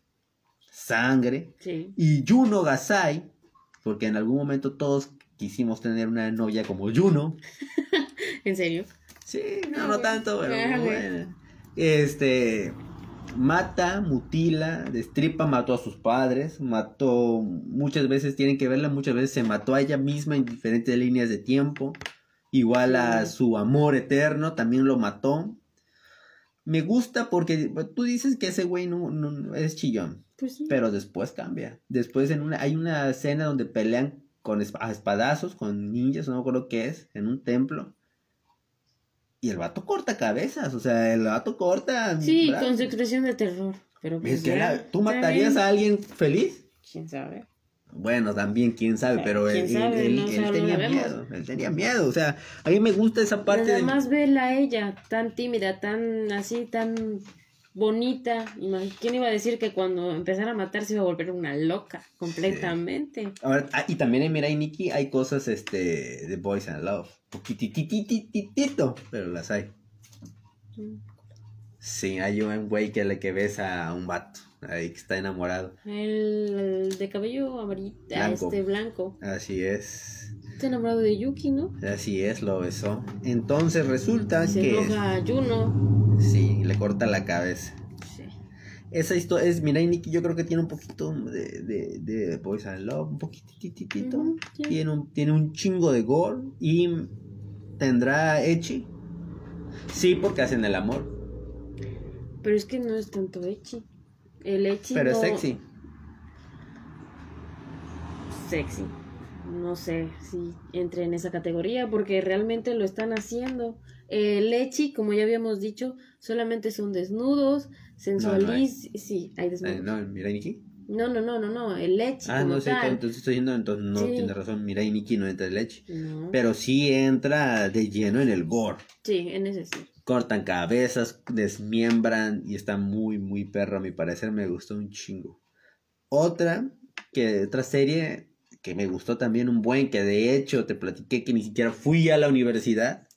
sangre, y Juno Gasai, porque en algún momento todos quisimos tener una novia como Juno. ¿En serio? Sí, no, no tanto, pero bueno. Este, mata, mutila, destripa, mató a sus padres, mató, muchas veces tienen que verla, muchas veces se mató a ella misma en diferentes líneas de tiempo, igual a su amor eterno, también lo mató. Me gusta porque tú dices que ese güey no, es chillón, pues pero después cambia. Después en una, hay una escena donde pelean con espadazos, con ninjas, no me acuerdo qué es, en un templo. Y el vato corta cabezas, o sea, el vato corta. Sí, con su expresión de terror. Pero pues ¿Tú matarías a alguien feliz? ¿Quién sabe? Bueno, también, quién sabe, pero él, tenía miedo, él tenía miedo, o sea, a mí me gusta esa parte. Nada más verla a ella, tan tímida, tan así, tan bonita. ¿Quién iba a decir que cuando empezara a matar se iba a volver una loca completamente? Ahora, ah, y también en Mirai Nikki hay cosas este, de Boys and Love. Poquititititito, pero las hay. Sí, hay un güey que le que besa a un vato ahí que está enamorado. El, de cabello amarillo, ah, este blanco. Así es. Está enamorado de Yuki, ¿no? Así es, lo besó. Entonces resulta se que. Enoja a Juno. Sí, le corta la cabeza. Sí. Esa historia es, mira, Nikki yo creo que tiene un poquito de, de, de and Love, un poquitito. tiene, un, tiene un chingo de gore y tendrá Echi. Sí, porque hacen el amor. Pero es que no es tanto Echi. El Echi Pero es sexy. Sexy. No sé si entre en esa categoría porque realmente lo están haciendo. El Echi, como ya habíamos dicho, solamente son desnudos, sensualiz... sí, hay desnudos. no, Mirai Nikki. No, no, no, no, no, el Echi. Ah, no sé, entonces estoy diciendo, entonces no tiene razón, Mirai Nikki no entra el Echi. Pero sí entra de lleno en el gore. Sí, en ese sí. Cortan cabezas, desmiembran y está muy, muy perro, a mi parecer me gustó un chingo. Otra, que otra serie que me gustó también un buen, que de hecho te platiqué que ni siquiera fui a la universidad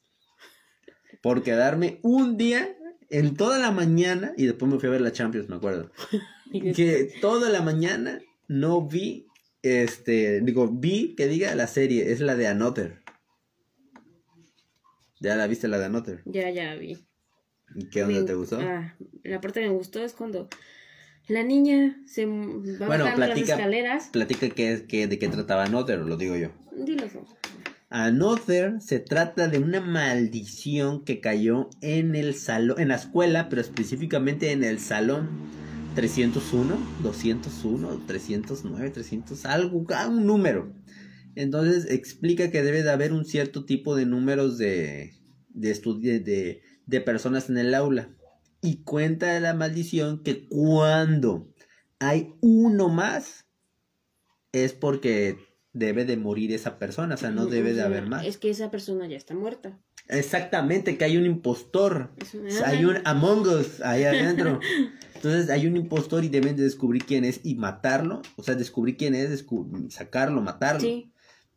por quedarme un día en toda la mañana y después me fui a ver la Champions, me acuerdo. que toda la mañana no vi, este, digo, vi que diga la serie, es la de Another. ¿Ya la viste la de Another? Ya, ya la vi. ¿Y qué onda te gustó? Ah, la parte que me gustó es cuando la niña se va bueno, bajando las escaleras. Platica que, que, de qué trataba Another, lo digo yo. Dilo. Another se trata de una maldición que cayó en el salón, en la escuela, pero específicamente en el salón 301, 201, 309, 300, algo, un número. Entonces explica que debe de haber un cierto tipo de números de, de, de, de personas en el aula. Y cuenta la maldición que cuando hay uno más, es porque debe de morir esa persona, o sea, no debe de haber más. Es que esa persona ya está muerta. Exactamente, que hay un impostor. hay un Among Us ahí adentro. Entonces hay un impostor y deben de descubrir quién es y matarlo. O sea, descubrir quién es, sacarlo, matarlo. Sí.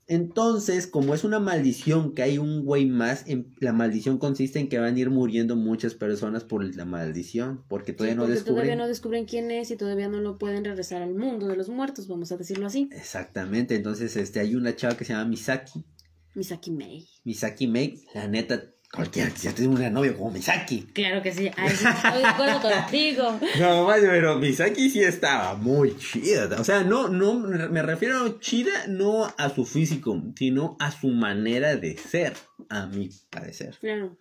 Entonces, como es una maldición que hay un güey más, la maldición consiste en que van a ir muriendo muchas personas por la maldición, porque todavía no descubren. Todavía no descubren quién es y todavía no lo pueden regresar al mundo de los muertos, vamos a decirlo así. Exactamente, entonces este hay una chava que se llama Misaki. Misaki Mei. Misaki Mei, la neta, Cualquiera ya tengo una novia como Misaki. Claro que sí, estoy de acuerdo contigo. No, pero Misaki sí estaba muy chida. O sea, no, no, me refiero chida no a su físico, sino a su manera de ser, a mi parecer. Claro.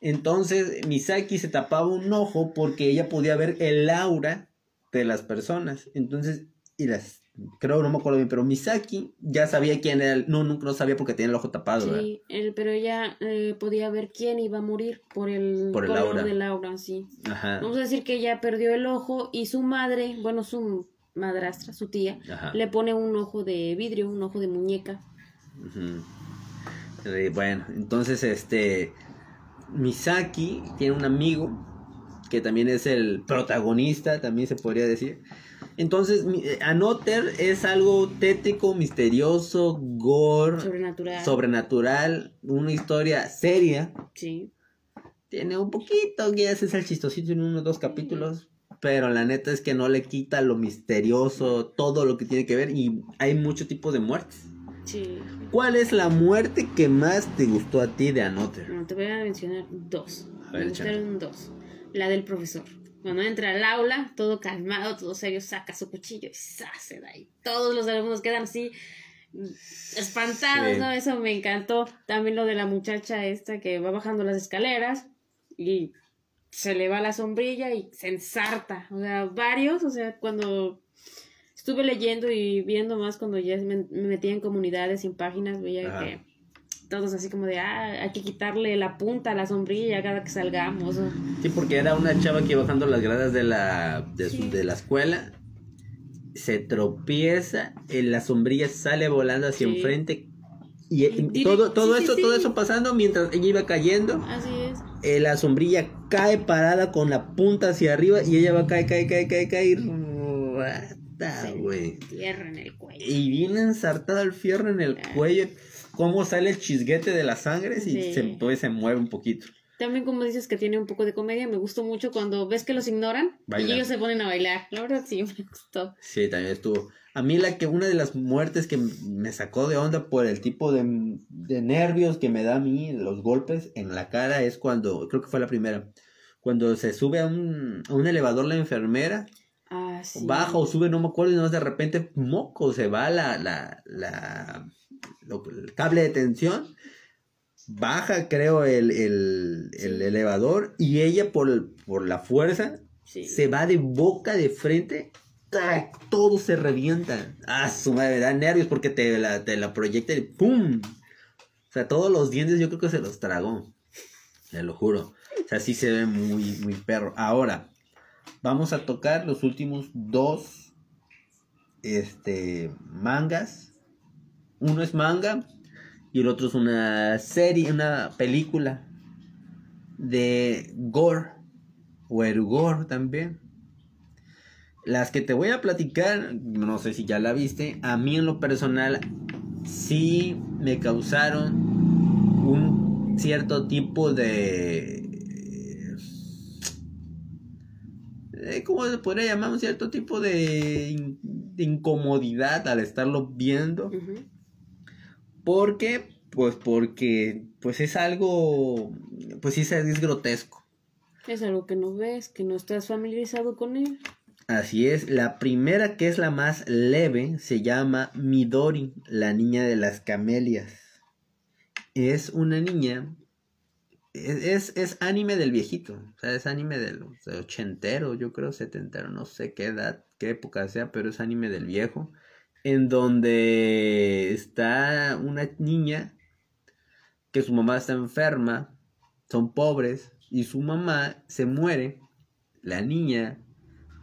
Entonces, Misaki se tapaba un ojo porque ella podía ver el aura de las personas. Entonces, y las creo, no me acuerdo bien, pero Misaki ya sabía quién era, no, nunca lo sabía porque tenía el ojo tapado, sí, pero ella eh, podía ver quién iba a morir por el, por el aura. de Laura, sí. Ajá. Vamos a decir que ella perdió el ojo y su madre, bueno, su madrastra, su tía, le pone un ojo de vidrio, un ojo de muñeca. bueno, entonces este Misaki tiene un amigo que también es el protagonista, también se podría decir, entonces, eh, Anoter es algo tétrico, misterioso, gore, sobrenatural. sobrenatural, una historia seria. Sí. Tiene un poquito, que es el chistosito en unos dos capítulos, pero la neta es que no le quita lo misterioso, todo lo que tiene que ver y hay muchos tipos de muertes. Sí. ¿Cuál es la muerte que más te gustó a ti de Anoter? te voy a mencionar dos. A Me gustaron dos. La del profesor. Cuando entra al aula, todo calmado, todo serio, saca su cuchillo y se da ahí. Todos los alumnos quedan así espantados, ¿no? Eso me encantó. También lo de la muchacha esta que va bajando las escaleras y se le va la sombrilla y se ensarta. O sea, varios, o sea, cuando estuve leyendo y viendo más cuando ya me, metía en comunidades y en páginas, veía que todos así como de, ah, hay que quitarle la punta a la sombrilla cada que salgamos. Sí, porque era una chava que bajando las gradas de la, de, la escuela, se tropieza, en la sombrilla sale volando hacia enfrente. Y, todo, todo eso, todo eso pasando mientras ella iba cayendo. Así es. Eh, la sombrilla cae parada con la punta hacia arriba y ella va a caer, caer, caer, caer, caer. güey. en el cuello. Y viene ensartada el fierro en el ah. cuello cómo sale el chisguete de la sangre y se, pues, se mueve un poquito. También como dices que tiene un poco de comedia, me gustó mucho cuando ves que los ignoran y ellos se ponen a bailar. La verdad sí, me gustó. Sí, también estuvo. A mí la que una de las muertes que me sacó de onda por el tipo de, nervios que me da a mí, los golpes en la cara, es cuando, creo que fue la primera, cuando se sube a un, a un elevador la enfermera. Ah, sí. Baja o sube, no me acuerdo, y no de repente, moco, se va la, la, la, el cable de tensión baja, creo, el, el, el elevador y ella por, por la fuerza se va de boca de frente. Todo se revienta. Ah, su madre, da nervios porque te la, te la proyecta y ¡pum! O sea, todos los dientes yo creo que se los tragó. Te lo juro. O sea, sí se ve muy, muy perro. Ahora, vamos a tocar los últimos dos este, mangas. Uno es manga y el otro es una serie, una película de gore o Erugor también. Las que te voy a platicar, no sé si ya la viste, a mí en lo personal sí me causaron un cierto tipo de... ¿Cómo se podría llamar? Un cierto tipo de, incomodidad al estarlo viendo. ¿Por qué? Pues porque pues es algo, pues sí es grotesco. Es algo que no ves, que no estás familiarizado con él. Así es, la primera que es la más leve se llama Midori, la niña de las camelias. Es una niña, es, es, anime del viejito, o sea, es anime del ochentero, yo creo setentero, no sé qué edad, qué época sea, pero es anime del viejo en donde está una niña que su mamá está enferma, son pobres, y su mamá se muere. La niña,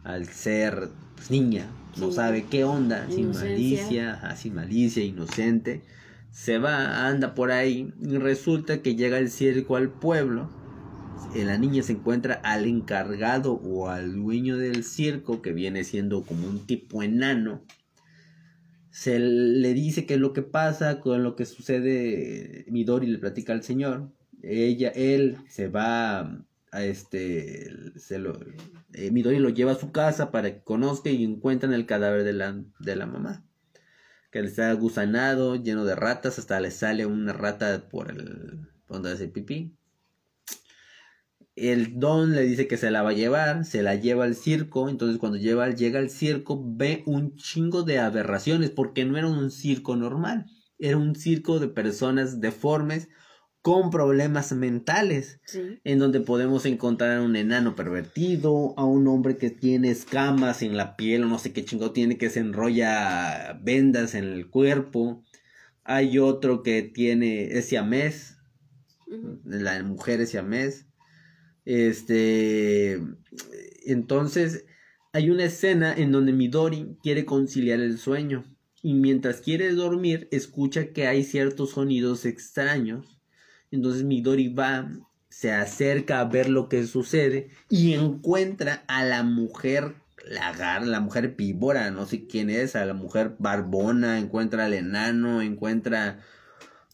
al ser pues, niña, no sabe qué onda, sin malicia, sin malicia, inocente, se va, anda por ahí, y resulta que llega el circo al pueblo. La niña se encuentra al encargado o al dueño del circo, que viene siendo como un tipo enano, se le dice qué es lo que pasa, con lo que sucede, Midori le platica al señor, ella, él se va a este, se lo, eh, Midori lo lleva a su casa para que conozca y encuentran el cadáver de la, de la mamá, que está gusanado, lleno de ratas, hasta le sale una rata por el, donde hace pipí, el don le dice que se la va a llevar, se la lleva al circo, entonces cuando lleva, llega al circo ve un chingo de aberraciones, porque no era un circo normal, era un circo de personas deformes con problemas mentales, en donde podemos encontrar a un enano pervertido, a un hombre que tiene escamas en la piel o no sé qué chingo tiene, que se enrolla vendas en el cuerpo, hay otro que tiene ese amés, la mujer es siamés, este, entonces hay una escena en donde Midori quiere conciliar el sueño y mientras quiere dormir escucha que hay ciertos sonidos extraños. Entonces Midori va, se acerca a ver lo que sucede y encuentra a la mujer lagar, la mujer píbora, no sé quién es, a la mujer barbona, encuentra al enano, encuentra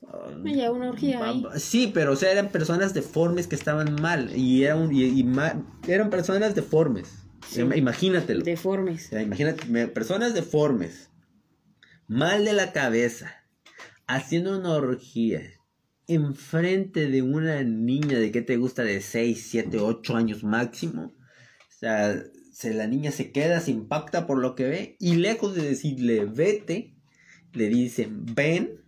una orgía ahí. Sí, pero o sea, eran personas deformes que estaban mal. Y, eran, y, eran personas deformes. Imagínatelo. Deformes. imagínate, personas deformes. Mal de la cabeza. Haciendo una orgía. Enfrente de una niña de que te gusta de 6, 7, 8 años máximo. O sea, se, la niña se queda, se impacta por lo que ve. Y lejos de decirle vete, le dicen ven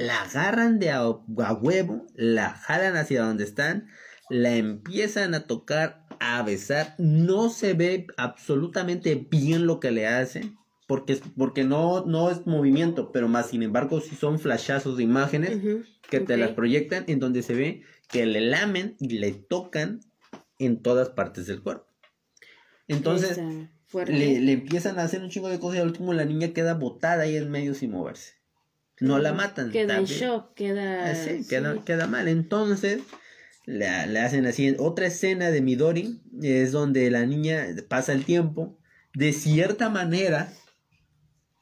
la agarran de a, huevo, la jalan hacia donde están, la empiezan a tocar, a besar, no se ve absolutamente bien lo que le hacen, porque, porque no, no es movimiento, pero más sin embargo si son flashazos de imágenes que te las proyectan en donde se ve que le lamen y le tocan en todas partes del cuerpo. Entonces le, le, empiezan a hacer un chingo de cosas y al último la niña queda botada ahí en medio sin moverse no la matan. Queda en shock, queda... Ah, sí, Queda, mal. Entonces, le, hacen así. Otra escena de Midori es donde la niña pasa el tiempo, de cierta manera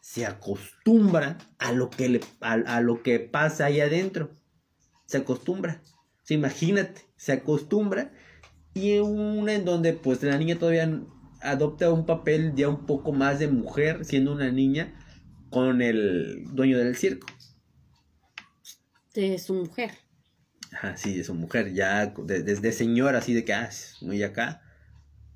se acostumbra a lo que, le, a, lo que pasa ahí adentro. Se acostumbra. imagínate, se acostumbra. Y una en donde pues la niña todavía adopta un papel ya un poco más de mujer, siendo una niña con el dueño del circo. De su mujer. Ajá, sí, de su mujer, ya desde señora, así de que, ah, muy acá.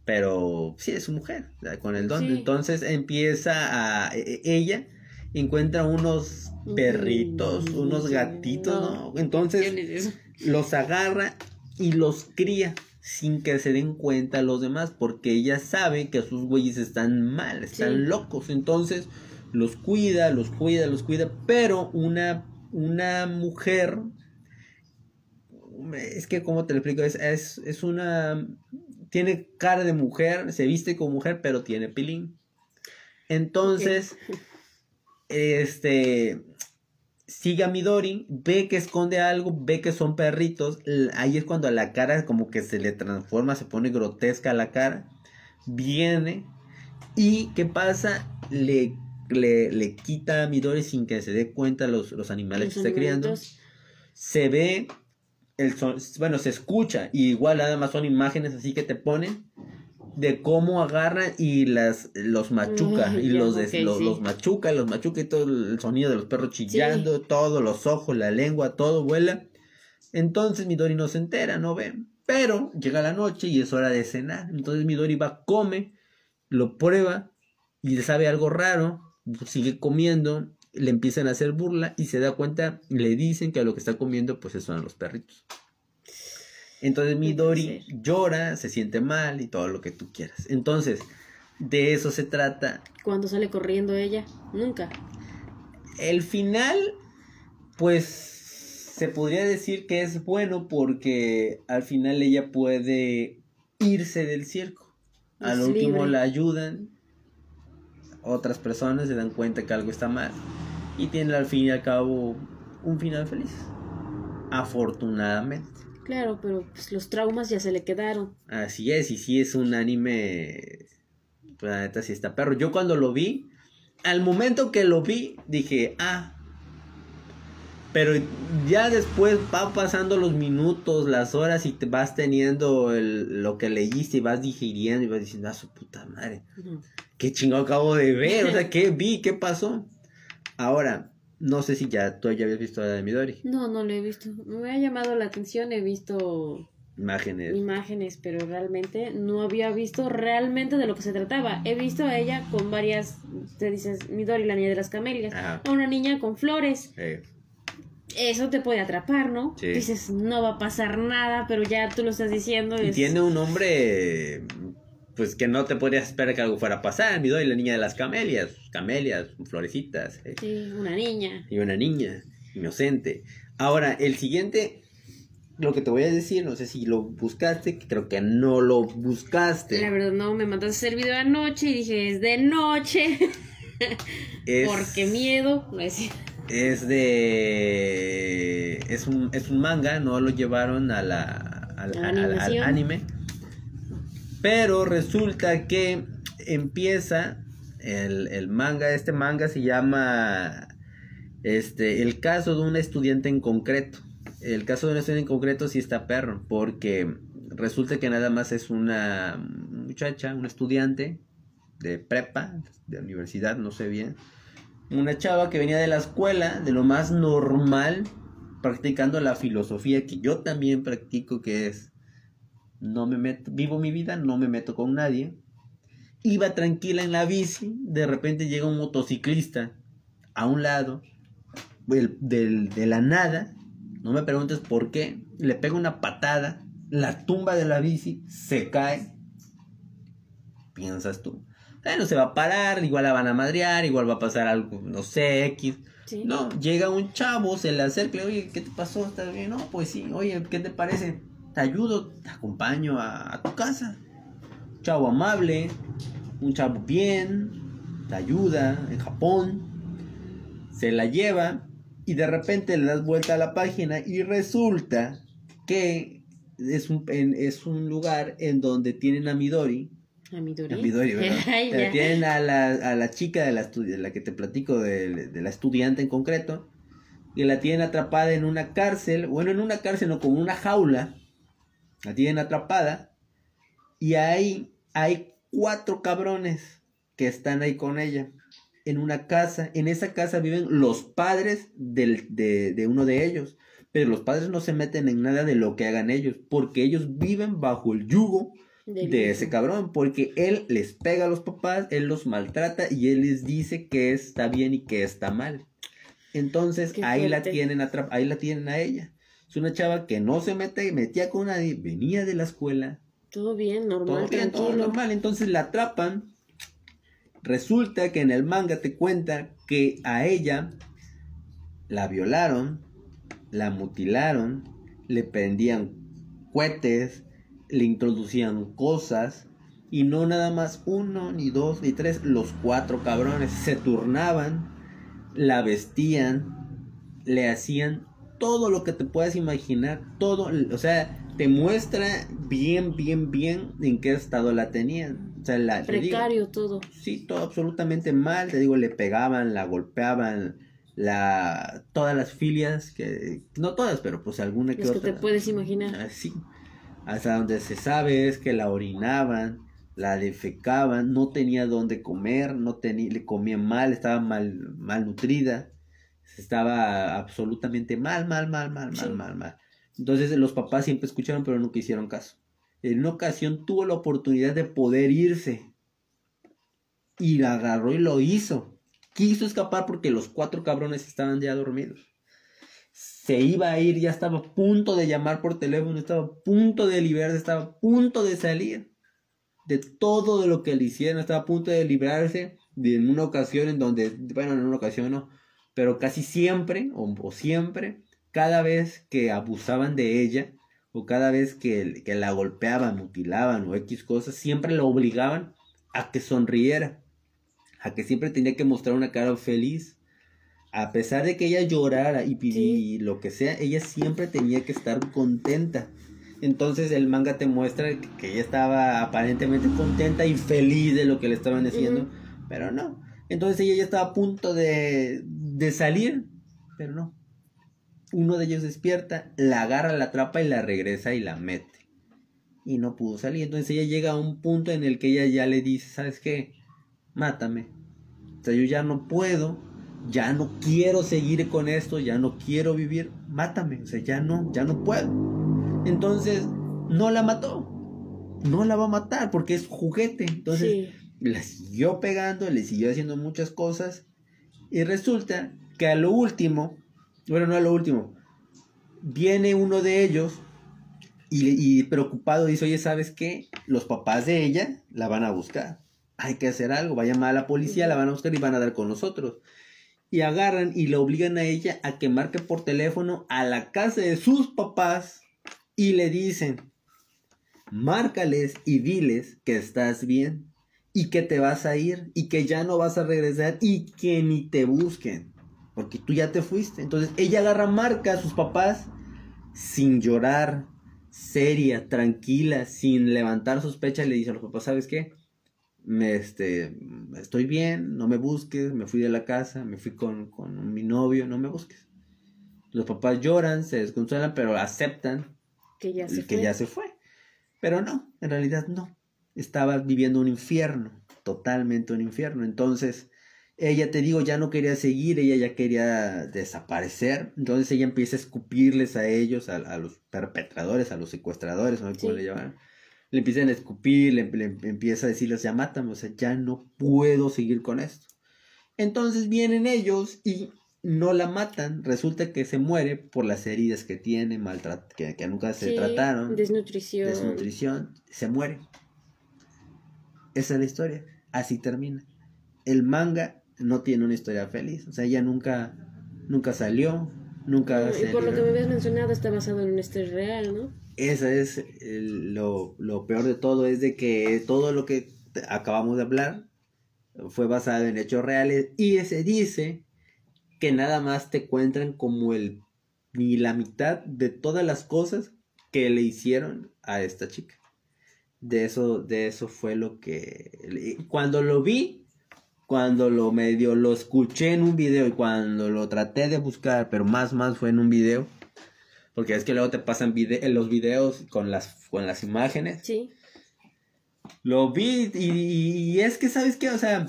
Pero sí, es su mujer, con el don. Entonces empieza a. E, e, ella encuentra unos perritos, unos gatitos, ¿no? Entonces los agarra y los cría sin que se den cuenta los demás, porque ella sabe que sus güeyes están mal, están locos. Entonces los cuida, los cuida, los cuida, pero una, una mujer, es que como te lo explico, es, es, una, tiene cara de mujer, se viste como mujer, pero tiene pilín. Entonces, este, sigue a Midori, ve que esconde algo, ve que son perritos, ahí es cuando la cara como que se le transforma, se pone grotesca la cara, viene y ¿qué pasa? Le, le, quita a Midori sin que se dé cuenta los, los animales que está criando. Se ve, el bueno, se escucha, y igual nada más son imágenes así que te ponen de cómo agarra y las los machuca y los, los, machuca, los machuca y todo el sonido de los perros chillando, todos los ojos, la lengua, todo vuela. Entonces Midori no se entera, no ve. Pero llega la noche y es hora de cenar. Entonces Midori va, come, lo prueba y le sabe algo raro, sigue comiendo, le empiezan a hacer burla y se da cuenta, le dicen que a lo que está comiendo pues son los perritos. Entonces Midori llora, se siente mal y todo lo que tú quieras. Entonces, de eso se trata. ¿Cuándo sale corriendo ella? Nunca. El final, pues se podría decir que es bueno porque al final ella puede irse del circo. al último la ayudan, otras personas se dan cuenta que algo está mal y tiene al fin y al cabo un final feliz. Afortunadamente. Claro, pero pues los traumas ya se le quedaron. Así es, y sí es un anime. Pues la neta sí está perro. Yo cuando lo vi, al momento que lo vi, dije, ah. Pero ya después va pasando los minutos, las horas y te vas teniendo el, lo que leíste y vas digiriendo y vas diciendo, ah, su puta madre. Qué chingado acabo de ver, o sea, ¿qué vi? ¿Qué pasó? Ahora, no sé si ya tú ya habías visto la de Midori. No, no lo he visto. Me ha llamado la atención, he visto imágenes. Imágenes, pero realmente no había visto realmente de lo que se trataba. He visto a ella con varias, te dices, Midori, la niña de las camelias, a una niña con flores. Eso te puede atrapar, ¿no? Dices, no va a pasar nada, pero ya tú lo estás diciendo. Y tiene un nombre pues que no te podrías esperar que algo fuera a pasar. Mi doy la niña de las camelias, camelias, florecitas. Eh. Sí, una niña. Y una niña, inocente. Ahora, el siguiente, lo que te voy a decir, no sé si lo buscaste, creo que no lo buscaste. La verdad, no, me mandaste hacer video anoche y dije, es de noche. Es, Porque miedo, es Es de. Es un, es un manga, no lo llevaron a la, al anime pero resulta que empieza el, manga, este manga se llama este, el caso de un estudiante en concreto. El caso de un estudiante en concreto sí está perro, porque resulta que nada más es una muchacha, una estudiante de prepa, de universidad, no sé bien. Una chava que venía de la escuela, de lo más normal, practicando la filosofía que yo también practico, que es no me meto, vivo mi vida, no me meto con nadie. Iba tranquila en la bici, de repente llega un motociclista a un lado, de la nada, no me preguntes por qué, le pega una patada, la tumba de la bici, se cae. Piensas tú, bueno, se va a parar, igual la van a madrear, igual va a pasar algo, no sé, X. No, llega un chavo, se le acerca, le oye, ¿qué te pasó? ¿Estás bien? No, pues sí, oye, ¿qué te parece? te ayudo, te acompaño a, tu casa. Un chavo amable, un chavo bien, te ayuda en Japón, se la lleva y de repente le das vuelta a la página y resulta que es un, es un lugar en donde tienen a Midori. A Midori. A Midori, ¿verdad? tienen a la, a la chica de la, de la que te platico, de, de la estudiante en concreto, y la tienen atrapada en una cárcel, bueno, en una cárcel, no, como una jaula, la tienen atrapada y ahí hay cuatro cabrones que están ahí con ella en una casa. En esa casa viven los padres de, uno de ellos. Pero los padres no se meten en nada de lo que hagan ellos, porque ellos viven bajo el yugo de ese cabrón, porque él les pega a los papás, él los maltrata y él les dice que está bien y que está mal. Entonces ahí la tienen ahí la tienen a ella. Es una chava que no se mete, metía con nadie, venía de la escuela. Todo bien, normal, todo normal. Entonces la atrapan. Resulta que en el manga te cuenta que a ella la violaron, la mutilaron, le prendían cohetes, le introducían cosas y no nada más uno, ni dos, ni tres, los cuatro cabrones se turnaban, la vestían, le hacían todo lo que te puedas imaginar, todo, o sea, te muestra bien, bien, bien en qué estado la tenían. O sea, la, Precario todo. Sí, todo absolutamente mal, te digo, le pegaban, la golpeaban, la todas las filias que no todas pero pues alguna que, que te puedes imaginar así ah, hasta donde se sabe es que la orinaban, la defecaban, no tenía dónde comer, no tenía, le comía mal, estaba mal, mal nutrida, estaba absolutamente mal, mal, mal, mal, mal, mal, mal. Entonces los papás siempre escucharon, pero nunca hicieron caso. En una ocasión tuvo la oportunidad de poder irse. Y la agarró y lo hizo. Quiso escapar porque los cuatro cabrones estaban ya dormidos se iba a ir, ya estaba a punto de llamar por teléfono, estaba a punto de liberarse, estaba a punto de salir de todo lo que le hicieron, estaba a punto de librarse de en una ocasión en donde, bueno, en una ocasión no, pero casi siempre, o, siempre, cada vez que abusaban de ella, o cada vez que, que la golpeaban, mutilaban o X cosas, siempre la obligaban a que sonriera, a que siempre tenía que mostrar una cara feliz, a pesar de que ella llorara y pidiera lo que sea, ella siempre tenía que estar contenta. Entonces el manga te muestra que ella estaba aparentemente contenta y feliz de lo que le estaban haciendo, pero no. Entonces ella ya estaba a punto de, de salir, pero no. Uno de ellos despierta, la agarra, la atrapa y la regresa y la mete. Y no pudo salir. Entonces ella llega a un punto en el que ella ya le dice, ¿sabes qué? Mátame. O sea, yo ya no puedo ya no quiero seguir con esto, ya no quiero vivir, mátame, o sea, ya no, ya no puedo. Entonces, no la mató, no la va a matar porque es juguete. Entonces, la siguió pegando, le siguió haciendo muchas cosas y resulta que a lo último, bueno, no a lo último, viene uno de ellos y, y preocupado dice, oye, ¿sabes qué? Los papás de ella la van a buscar. Hay que hacer algo, va a llamar a la policía, la van a buscar y van a dar con nosotros y agarran y le obligan a ella a que marque por teléfono a la casa de sus papás y le dicen, márcales y diles que estás bien y que te vas a ir y que ya no vas a regresar y que ni te busquen porque tú ya te fuiste. Entonces ella agarra marca a sus papás sin llorar, seria, tranquila, sin levantar sospecha le dice a los papás, ¿sabes qué? Me, este, estoy bien, no me busques, me fui de la casa, me fui con, con mi novio, no me busques. Los papás lloran, se desconsuelan, pero aceptan que ya se que fue. ya se fue. Pero no, en realidad no. Estaba viviendo un infierno, totalmente un infierno. Entonces, ella, te digo, ya no quería seguir, ella ya quería desaparecer. Entonces ella empieza a escupirles a ellos, a, los perpetradores, a los secuestradores, no sé cómo le llaman le empiezan a escupir, le, empieza a decirles, ya mátame, o sea, ya no puedo seguir con esto. Entonces vienen ellos y no la matan, resulta que se muere por las heridas que tiene, maltrat que, nunca se trataron. Desnutrición. Desnutrición, se muere. Esa es la historia, así termina. El manga no tiene una historia feliz, o sea, ella nunca, nunca salió, nunca... y por lo que me habías mencionado está basado en una historia real, ¿no? Esa es lo, peor de todo, es de que todo lo que acabamos de hablar fue basado en hechos reales y se dice que nada más te cuentan como el ni la mitad de todas las cosas que le hicieron a esta chica. De eso, de eso fue lo que cuando lo vi, cuando lo medio lo escuché en un video y cuando lo traté de buscar, pero más más fue en un video porque es que luego te pasan los videos con las, con las imágenes. Sí. Lo vi y, es que, ¿sabes qué? O sea,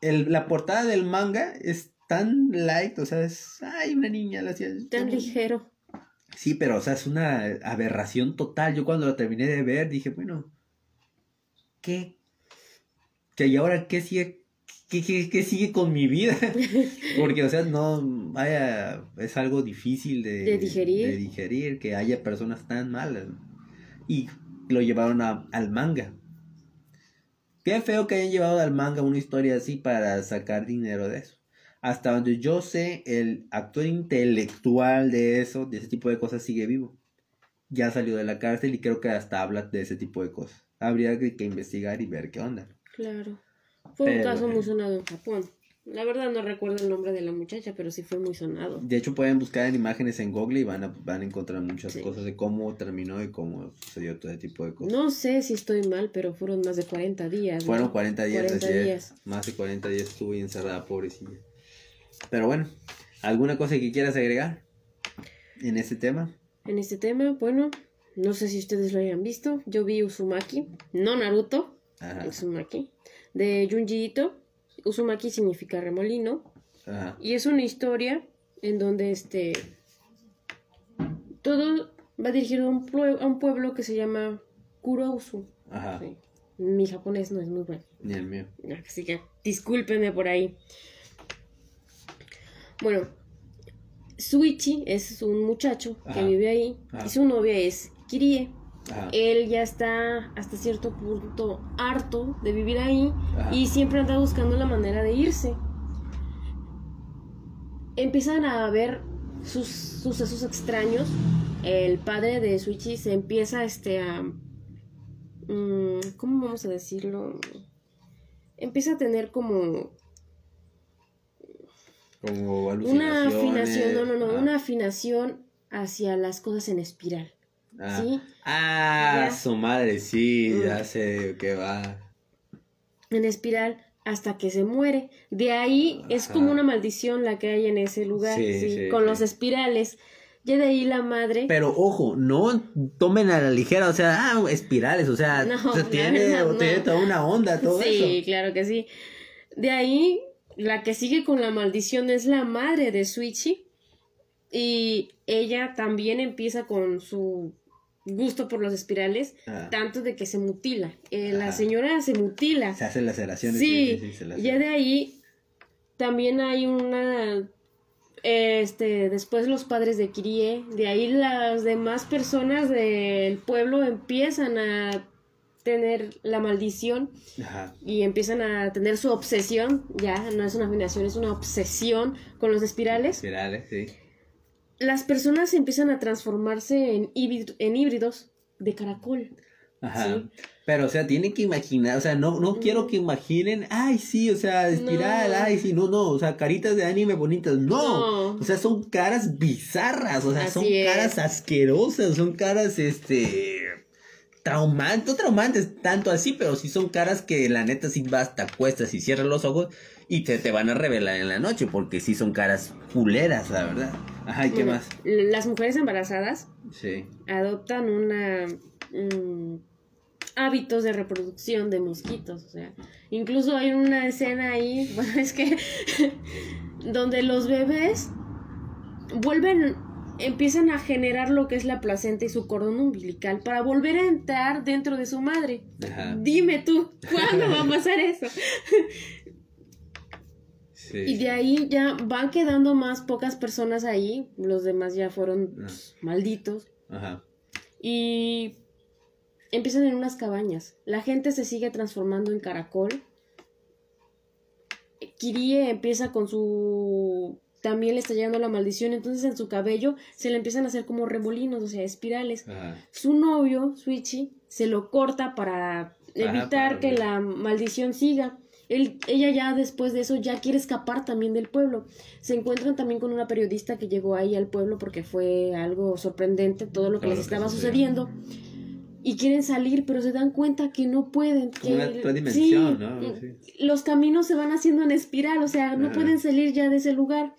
el, la portada del manga es tan light, o sea, es, ay, una niña, la hacía. Tan ligero. Sí, pero, o sea, es una aberración total. Yo cuando lo terminé de ver dije, bueno, ¿qué? ¿Que y ahora qué sigue? ¿Qué, qué, sigue con mi vida? Porque, o sea, no, vaya, es algo difícil de, digerir. de digerir que haya personas tan malas. Y lo llevaron al manga. Qué feo que hayan llevado al manga una historia así para sacar dinero de eso. Hasta donde yo sé, el actor intelectual de eso, de ese tipo de cosas, sigue vivo. Ya salió de la cárcel y creo que hasta habla de ese tipo de cosas. Habría que investigar y ver qué onda. Claro. Fue un caso muy sonado en Japón. La verdad no recuerdo el nombre de la muchacha, pero sí fue muy sonado. De hecho, pueden buscar en imágenes en Google y van a, van a encontrar muchas cosas de cómo terminó y cómo sucedió todo ese tipo de cosas. No sé si estoy mal, pero fueron más de 40 días. Fueron 40 días. 40 días. Más de 40 días estuve encerrada, pobrecilla. Pero bueno, ¿alguna cosa que quieras agregar en este tema? En este tema, bueno, no sé si ustedes lo hayan visto. Yo vi Uzumaki, no Naruto, Uzumaki, de Junji Ito Uzumaki significa remolino. Y es una historia en donde este todo va dirigido a un, a un pueblo que se llama Kurousu. Ajá. Mi japonés no es muy bueno. Ni el mío. Así que discúlpenme por ahí. Bueno, Suichi es un muchacho que vive ahí y su novia es Kirie. Él ya está hasta cierto punto harto de vivir ahí y siempre anda buscando la manera de irse. Empiezan a haber sus sucesos extraños. El padre de Suichi se empieza este, a... Mm, ¿Cómo vamos a decirlo? Empieza a tener como... Como Una afinación, no, no, no, una afinación hacia las cosas en espiral. Ah, ¿Sí? ah su madre, sí, ya mm. sé que va. En espiral hasta que se muere. De ahí es como una maldición la que hay en ese lugar, sí, con los espirales. Ya de ahí la madre. Pero ojo, no tomen a la ligera, o sea, ah, espirales, o sea, tiene, toda una onda todo eso. Sí, claro que sí. De ahí, la que sigue con la maldición es la madre de Switchy. Y ella también empieza con su gusto por los espirales, ah. tanto de que se mutila. Eh, la señora se mutila. Se hace laceraciones. Sí, sí, sí ya de ahí también hay una... Este, después los padres de Kirie, de ahí las demás personas del pueblo empiezan a tener la maldición y empiezan a tener su obsesión, ya no es una afinación, es una obsesión con los espirales. Espirales, sí las personas empiezan a transformarse en, en híbridos de caracol. Ajá. Pero, o sea, tienen que imaginar, o sea, no, no quiero que imaginen, ay, sí, o sea, espiral, ay, sí, no, no, o sea, caritas de anime bonitas, no. O sea, son caras bizarras, o sea, son caras asquerosas, son caras, este, traumantes, no traumantes tanto así, pero sí son caras que la neta sí vas, te acuestas y cierras los ojos y te, te van a revelar en la noche, porque sí son caras culeras, la verdad. Ajá, ¿y qué más? Las mujeres embarazadas adoptan una... hábitos de reproducción de mosquitos, o sea, incluso hay una escena ahí, bueno, es que donde los bebés vuelven empiezan a generar lo que es la placenta y su cordón umbilical para volver a entrar dentro de su madre. Dime tú, ¿cuándo va a pasar eso? Y de ahí ya van quedando más pocas personas ahí, los demás ya fueron ah. pues, malditos. Ajá. Y empiezan en unas cabañas. La gente se sigue transformando en caracol. Kirie empieza con su... También le está llegando la maldición, entonces en su cabello se le empiezan a hacer como remolinos, o sea, espirales. Su novio, Switchy, se lo corta para evitar que la maldición siga ella ya después de eso ya quiere escapar también del pueblo. Se encuentran también con una periodista que llegó ahí al pueblo porque fue algo sorprendente todo lo que les estaba sucediendo. Y quieren salir, pero se dan cuenta que no pueden. Que, dimensión, ¿no? Los caminos se van haciendo en espiral, o sea, no pueden salir ya de ese lugar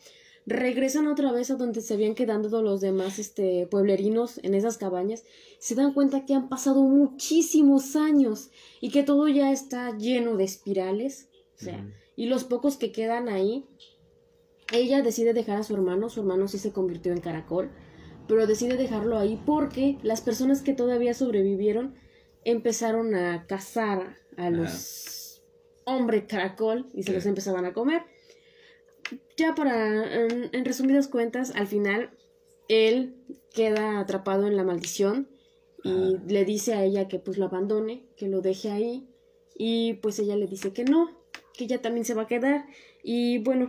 regresan otra vez a donde se habían quedado los demás este, pueblerinos en esas cabañas, se dan cuenta que han pasado muchísimos años y que todo ya está lleno de espirales, o sea, y los pocos que quedan ahí, ella decide dejar a su hermano, su hermano sí se convirtió en caracol, pero decide dejarlo ahí porque las personas que todavía sobrevivieron empezaron a cazar a los hombres caracol y se los empezaban a comer. Ya para, en, resumidas cuentas, al final él queda atrapado en la maldición y le dice a ella que pues lo abandone, que lo deje ahí y pues ella le dice que no, que ella también se va a quedar y bueno,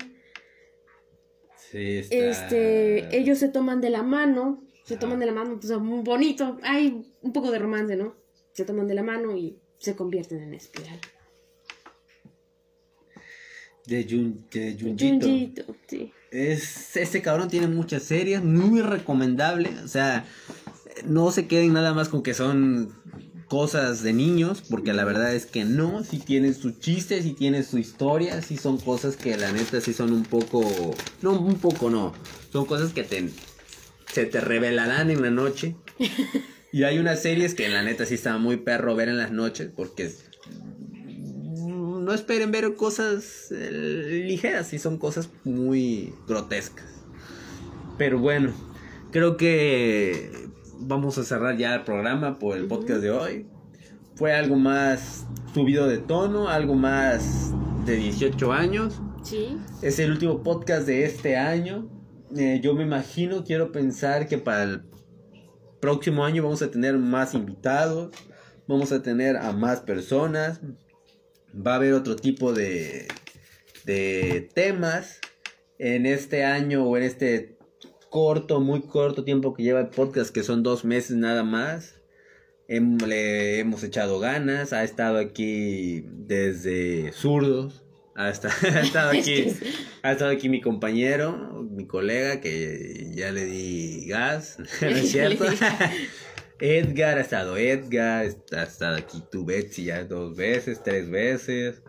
este, ellos se toman de la mano, se toman de la mano, pues muy bonito, hay un poco de romance, ¿no? Se toman de la mano y se convierten en espiral. De, Jun, de Junjito. sí. Es, este cabrón tiene muchas series, muy recomendable. O sea, no se queden nada más con que son cosas de niños, porque la verdad es que no, si tienen sus chistes, si tienen su historia, si son cosas que la neta sí son un poco, no, un poco no, son cosas que te, se te revelarán en la noche. y hay unas series que la neta sí está muy perro ver en las noches, porque no esperen ver cosas eh, ligeras, si son cosas muy grotescas. Pero bueno, creo que vamos a cerrar ya el programa por el podcast de hoy. Fue algo más subido de tono, algo más de 18 años. Sí. Es el último podcast de este año. Eh, yo me imagino, quiero pensar que para el próximo año vamos a tener más invitados, vamos a tener a más personas, va a haber otro tipo de, de temas. En este año o en este corto, muy corto tiempo que lleva el podcast, que son dos meses nada más. le hemos echado ganas, ha estado aquí desde zurdos, ha, estado aquí, ha estado aquí mi compañero, mi colega, que ya le di gas, ¿no es cierto? Edgar, ha estado Edgar, ha estado aquí tu Betsy ya dos veces, tres veces.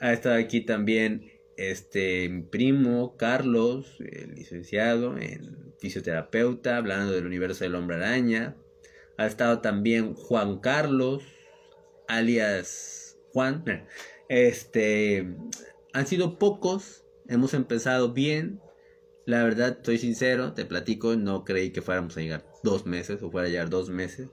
Ha estado aquí también este, mi primo Carlos, licenciado en fisioterapeuta, hablando del universo del hombre araña. Ha estado también Juan Carlos, alias Juan. Este, han sido pocos, hemos empezado bien. La verdad, estoy sincero, te platico, no creí que fuéramos a llegar dos meses o fuera a llegar dos meses.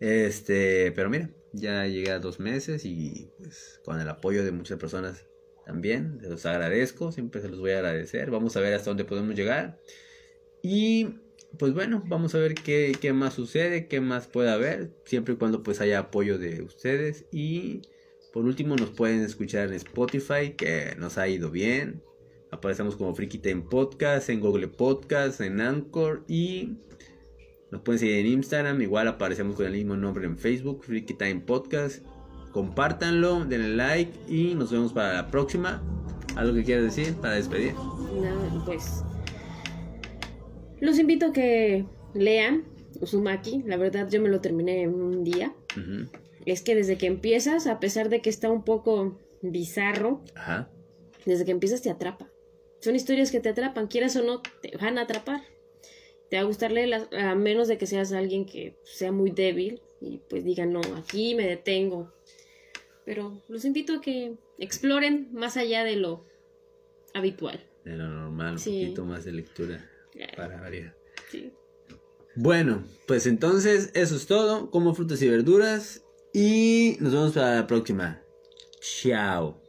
Este, pero mira, ya llegué a dos meses y pues con el apoyo de muchas personas también. Los agradezco, siempre se los voy a agradecer. Vamos a ver hasta dónde podemos llegar. Y pues bueno, vamos a ver qué, qué más sucede, qué más puede haber, siempre y cuando pues haya apoyo de ustedes. Y por último nos pueden escuchar en Spotify, que nos ha ido bien. Aparecemos como Freaky Time Podcast, en Google Podcast, en Anchor y nos pueden seguir en Instagram. Igual aparecemos con el mismo nombre en Facebook, Freaky Time Podcast compártanlo, denle like y nos vemos para la próxima. ¿Algo que quieras decir para despedir? No, pues los invito a que lean Uzumaki. La verdad yo me lo terminé en un día. Es que desde que empiezas, a pesar de que está un poco bizarro, desde que empiezas te atrapa. Son historias que te atrapan, quieras o no, te van a atrapar. Te va a gustar leerlas, a menos de que seas alguien que sea muy débil y pues diga, no, aquí me detengo pero los invito a que exploren más allá de lo habitual. De lo normal, un poquito más de lectura para variar. Sí. Bueno, pues entonces eso es todo. Como frutas y verduras. Y nos vemos para la próxima. Chao.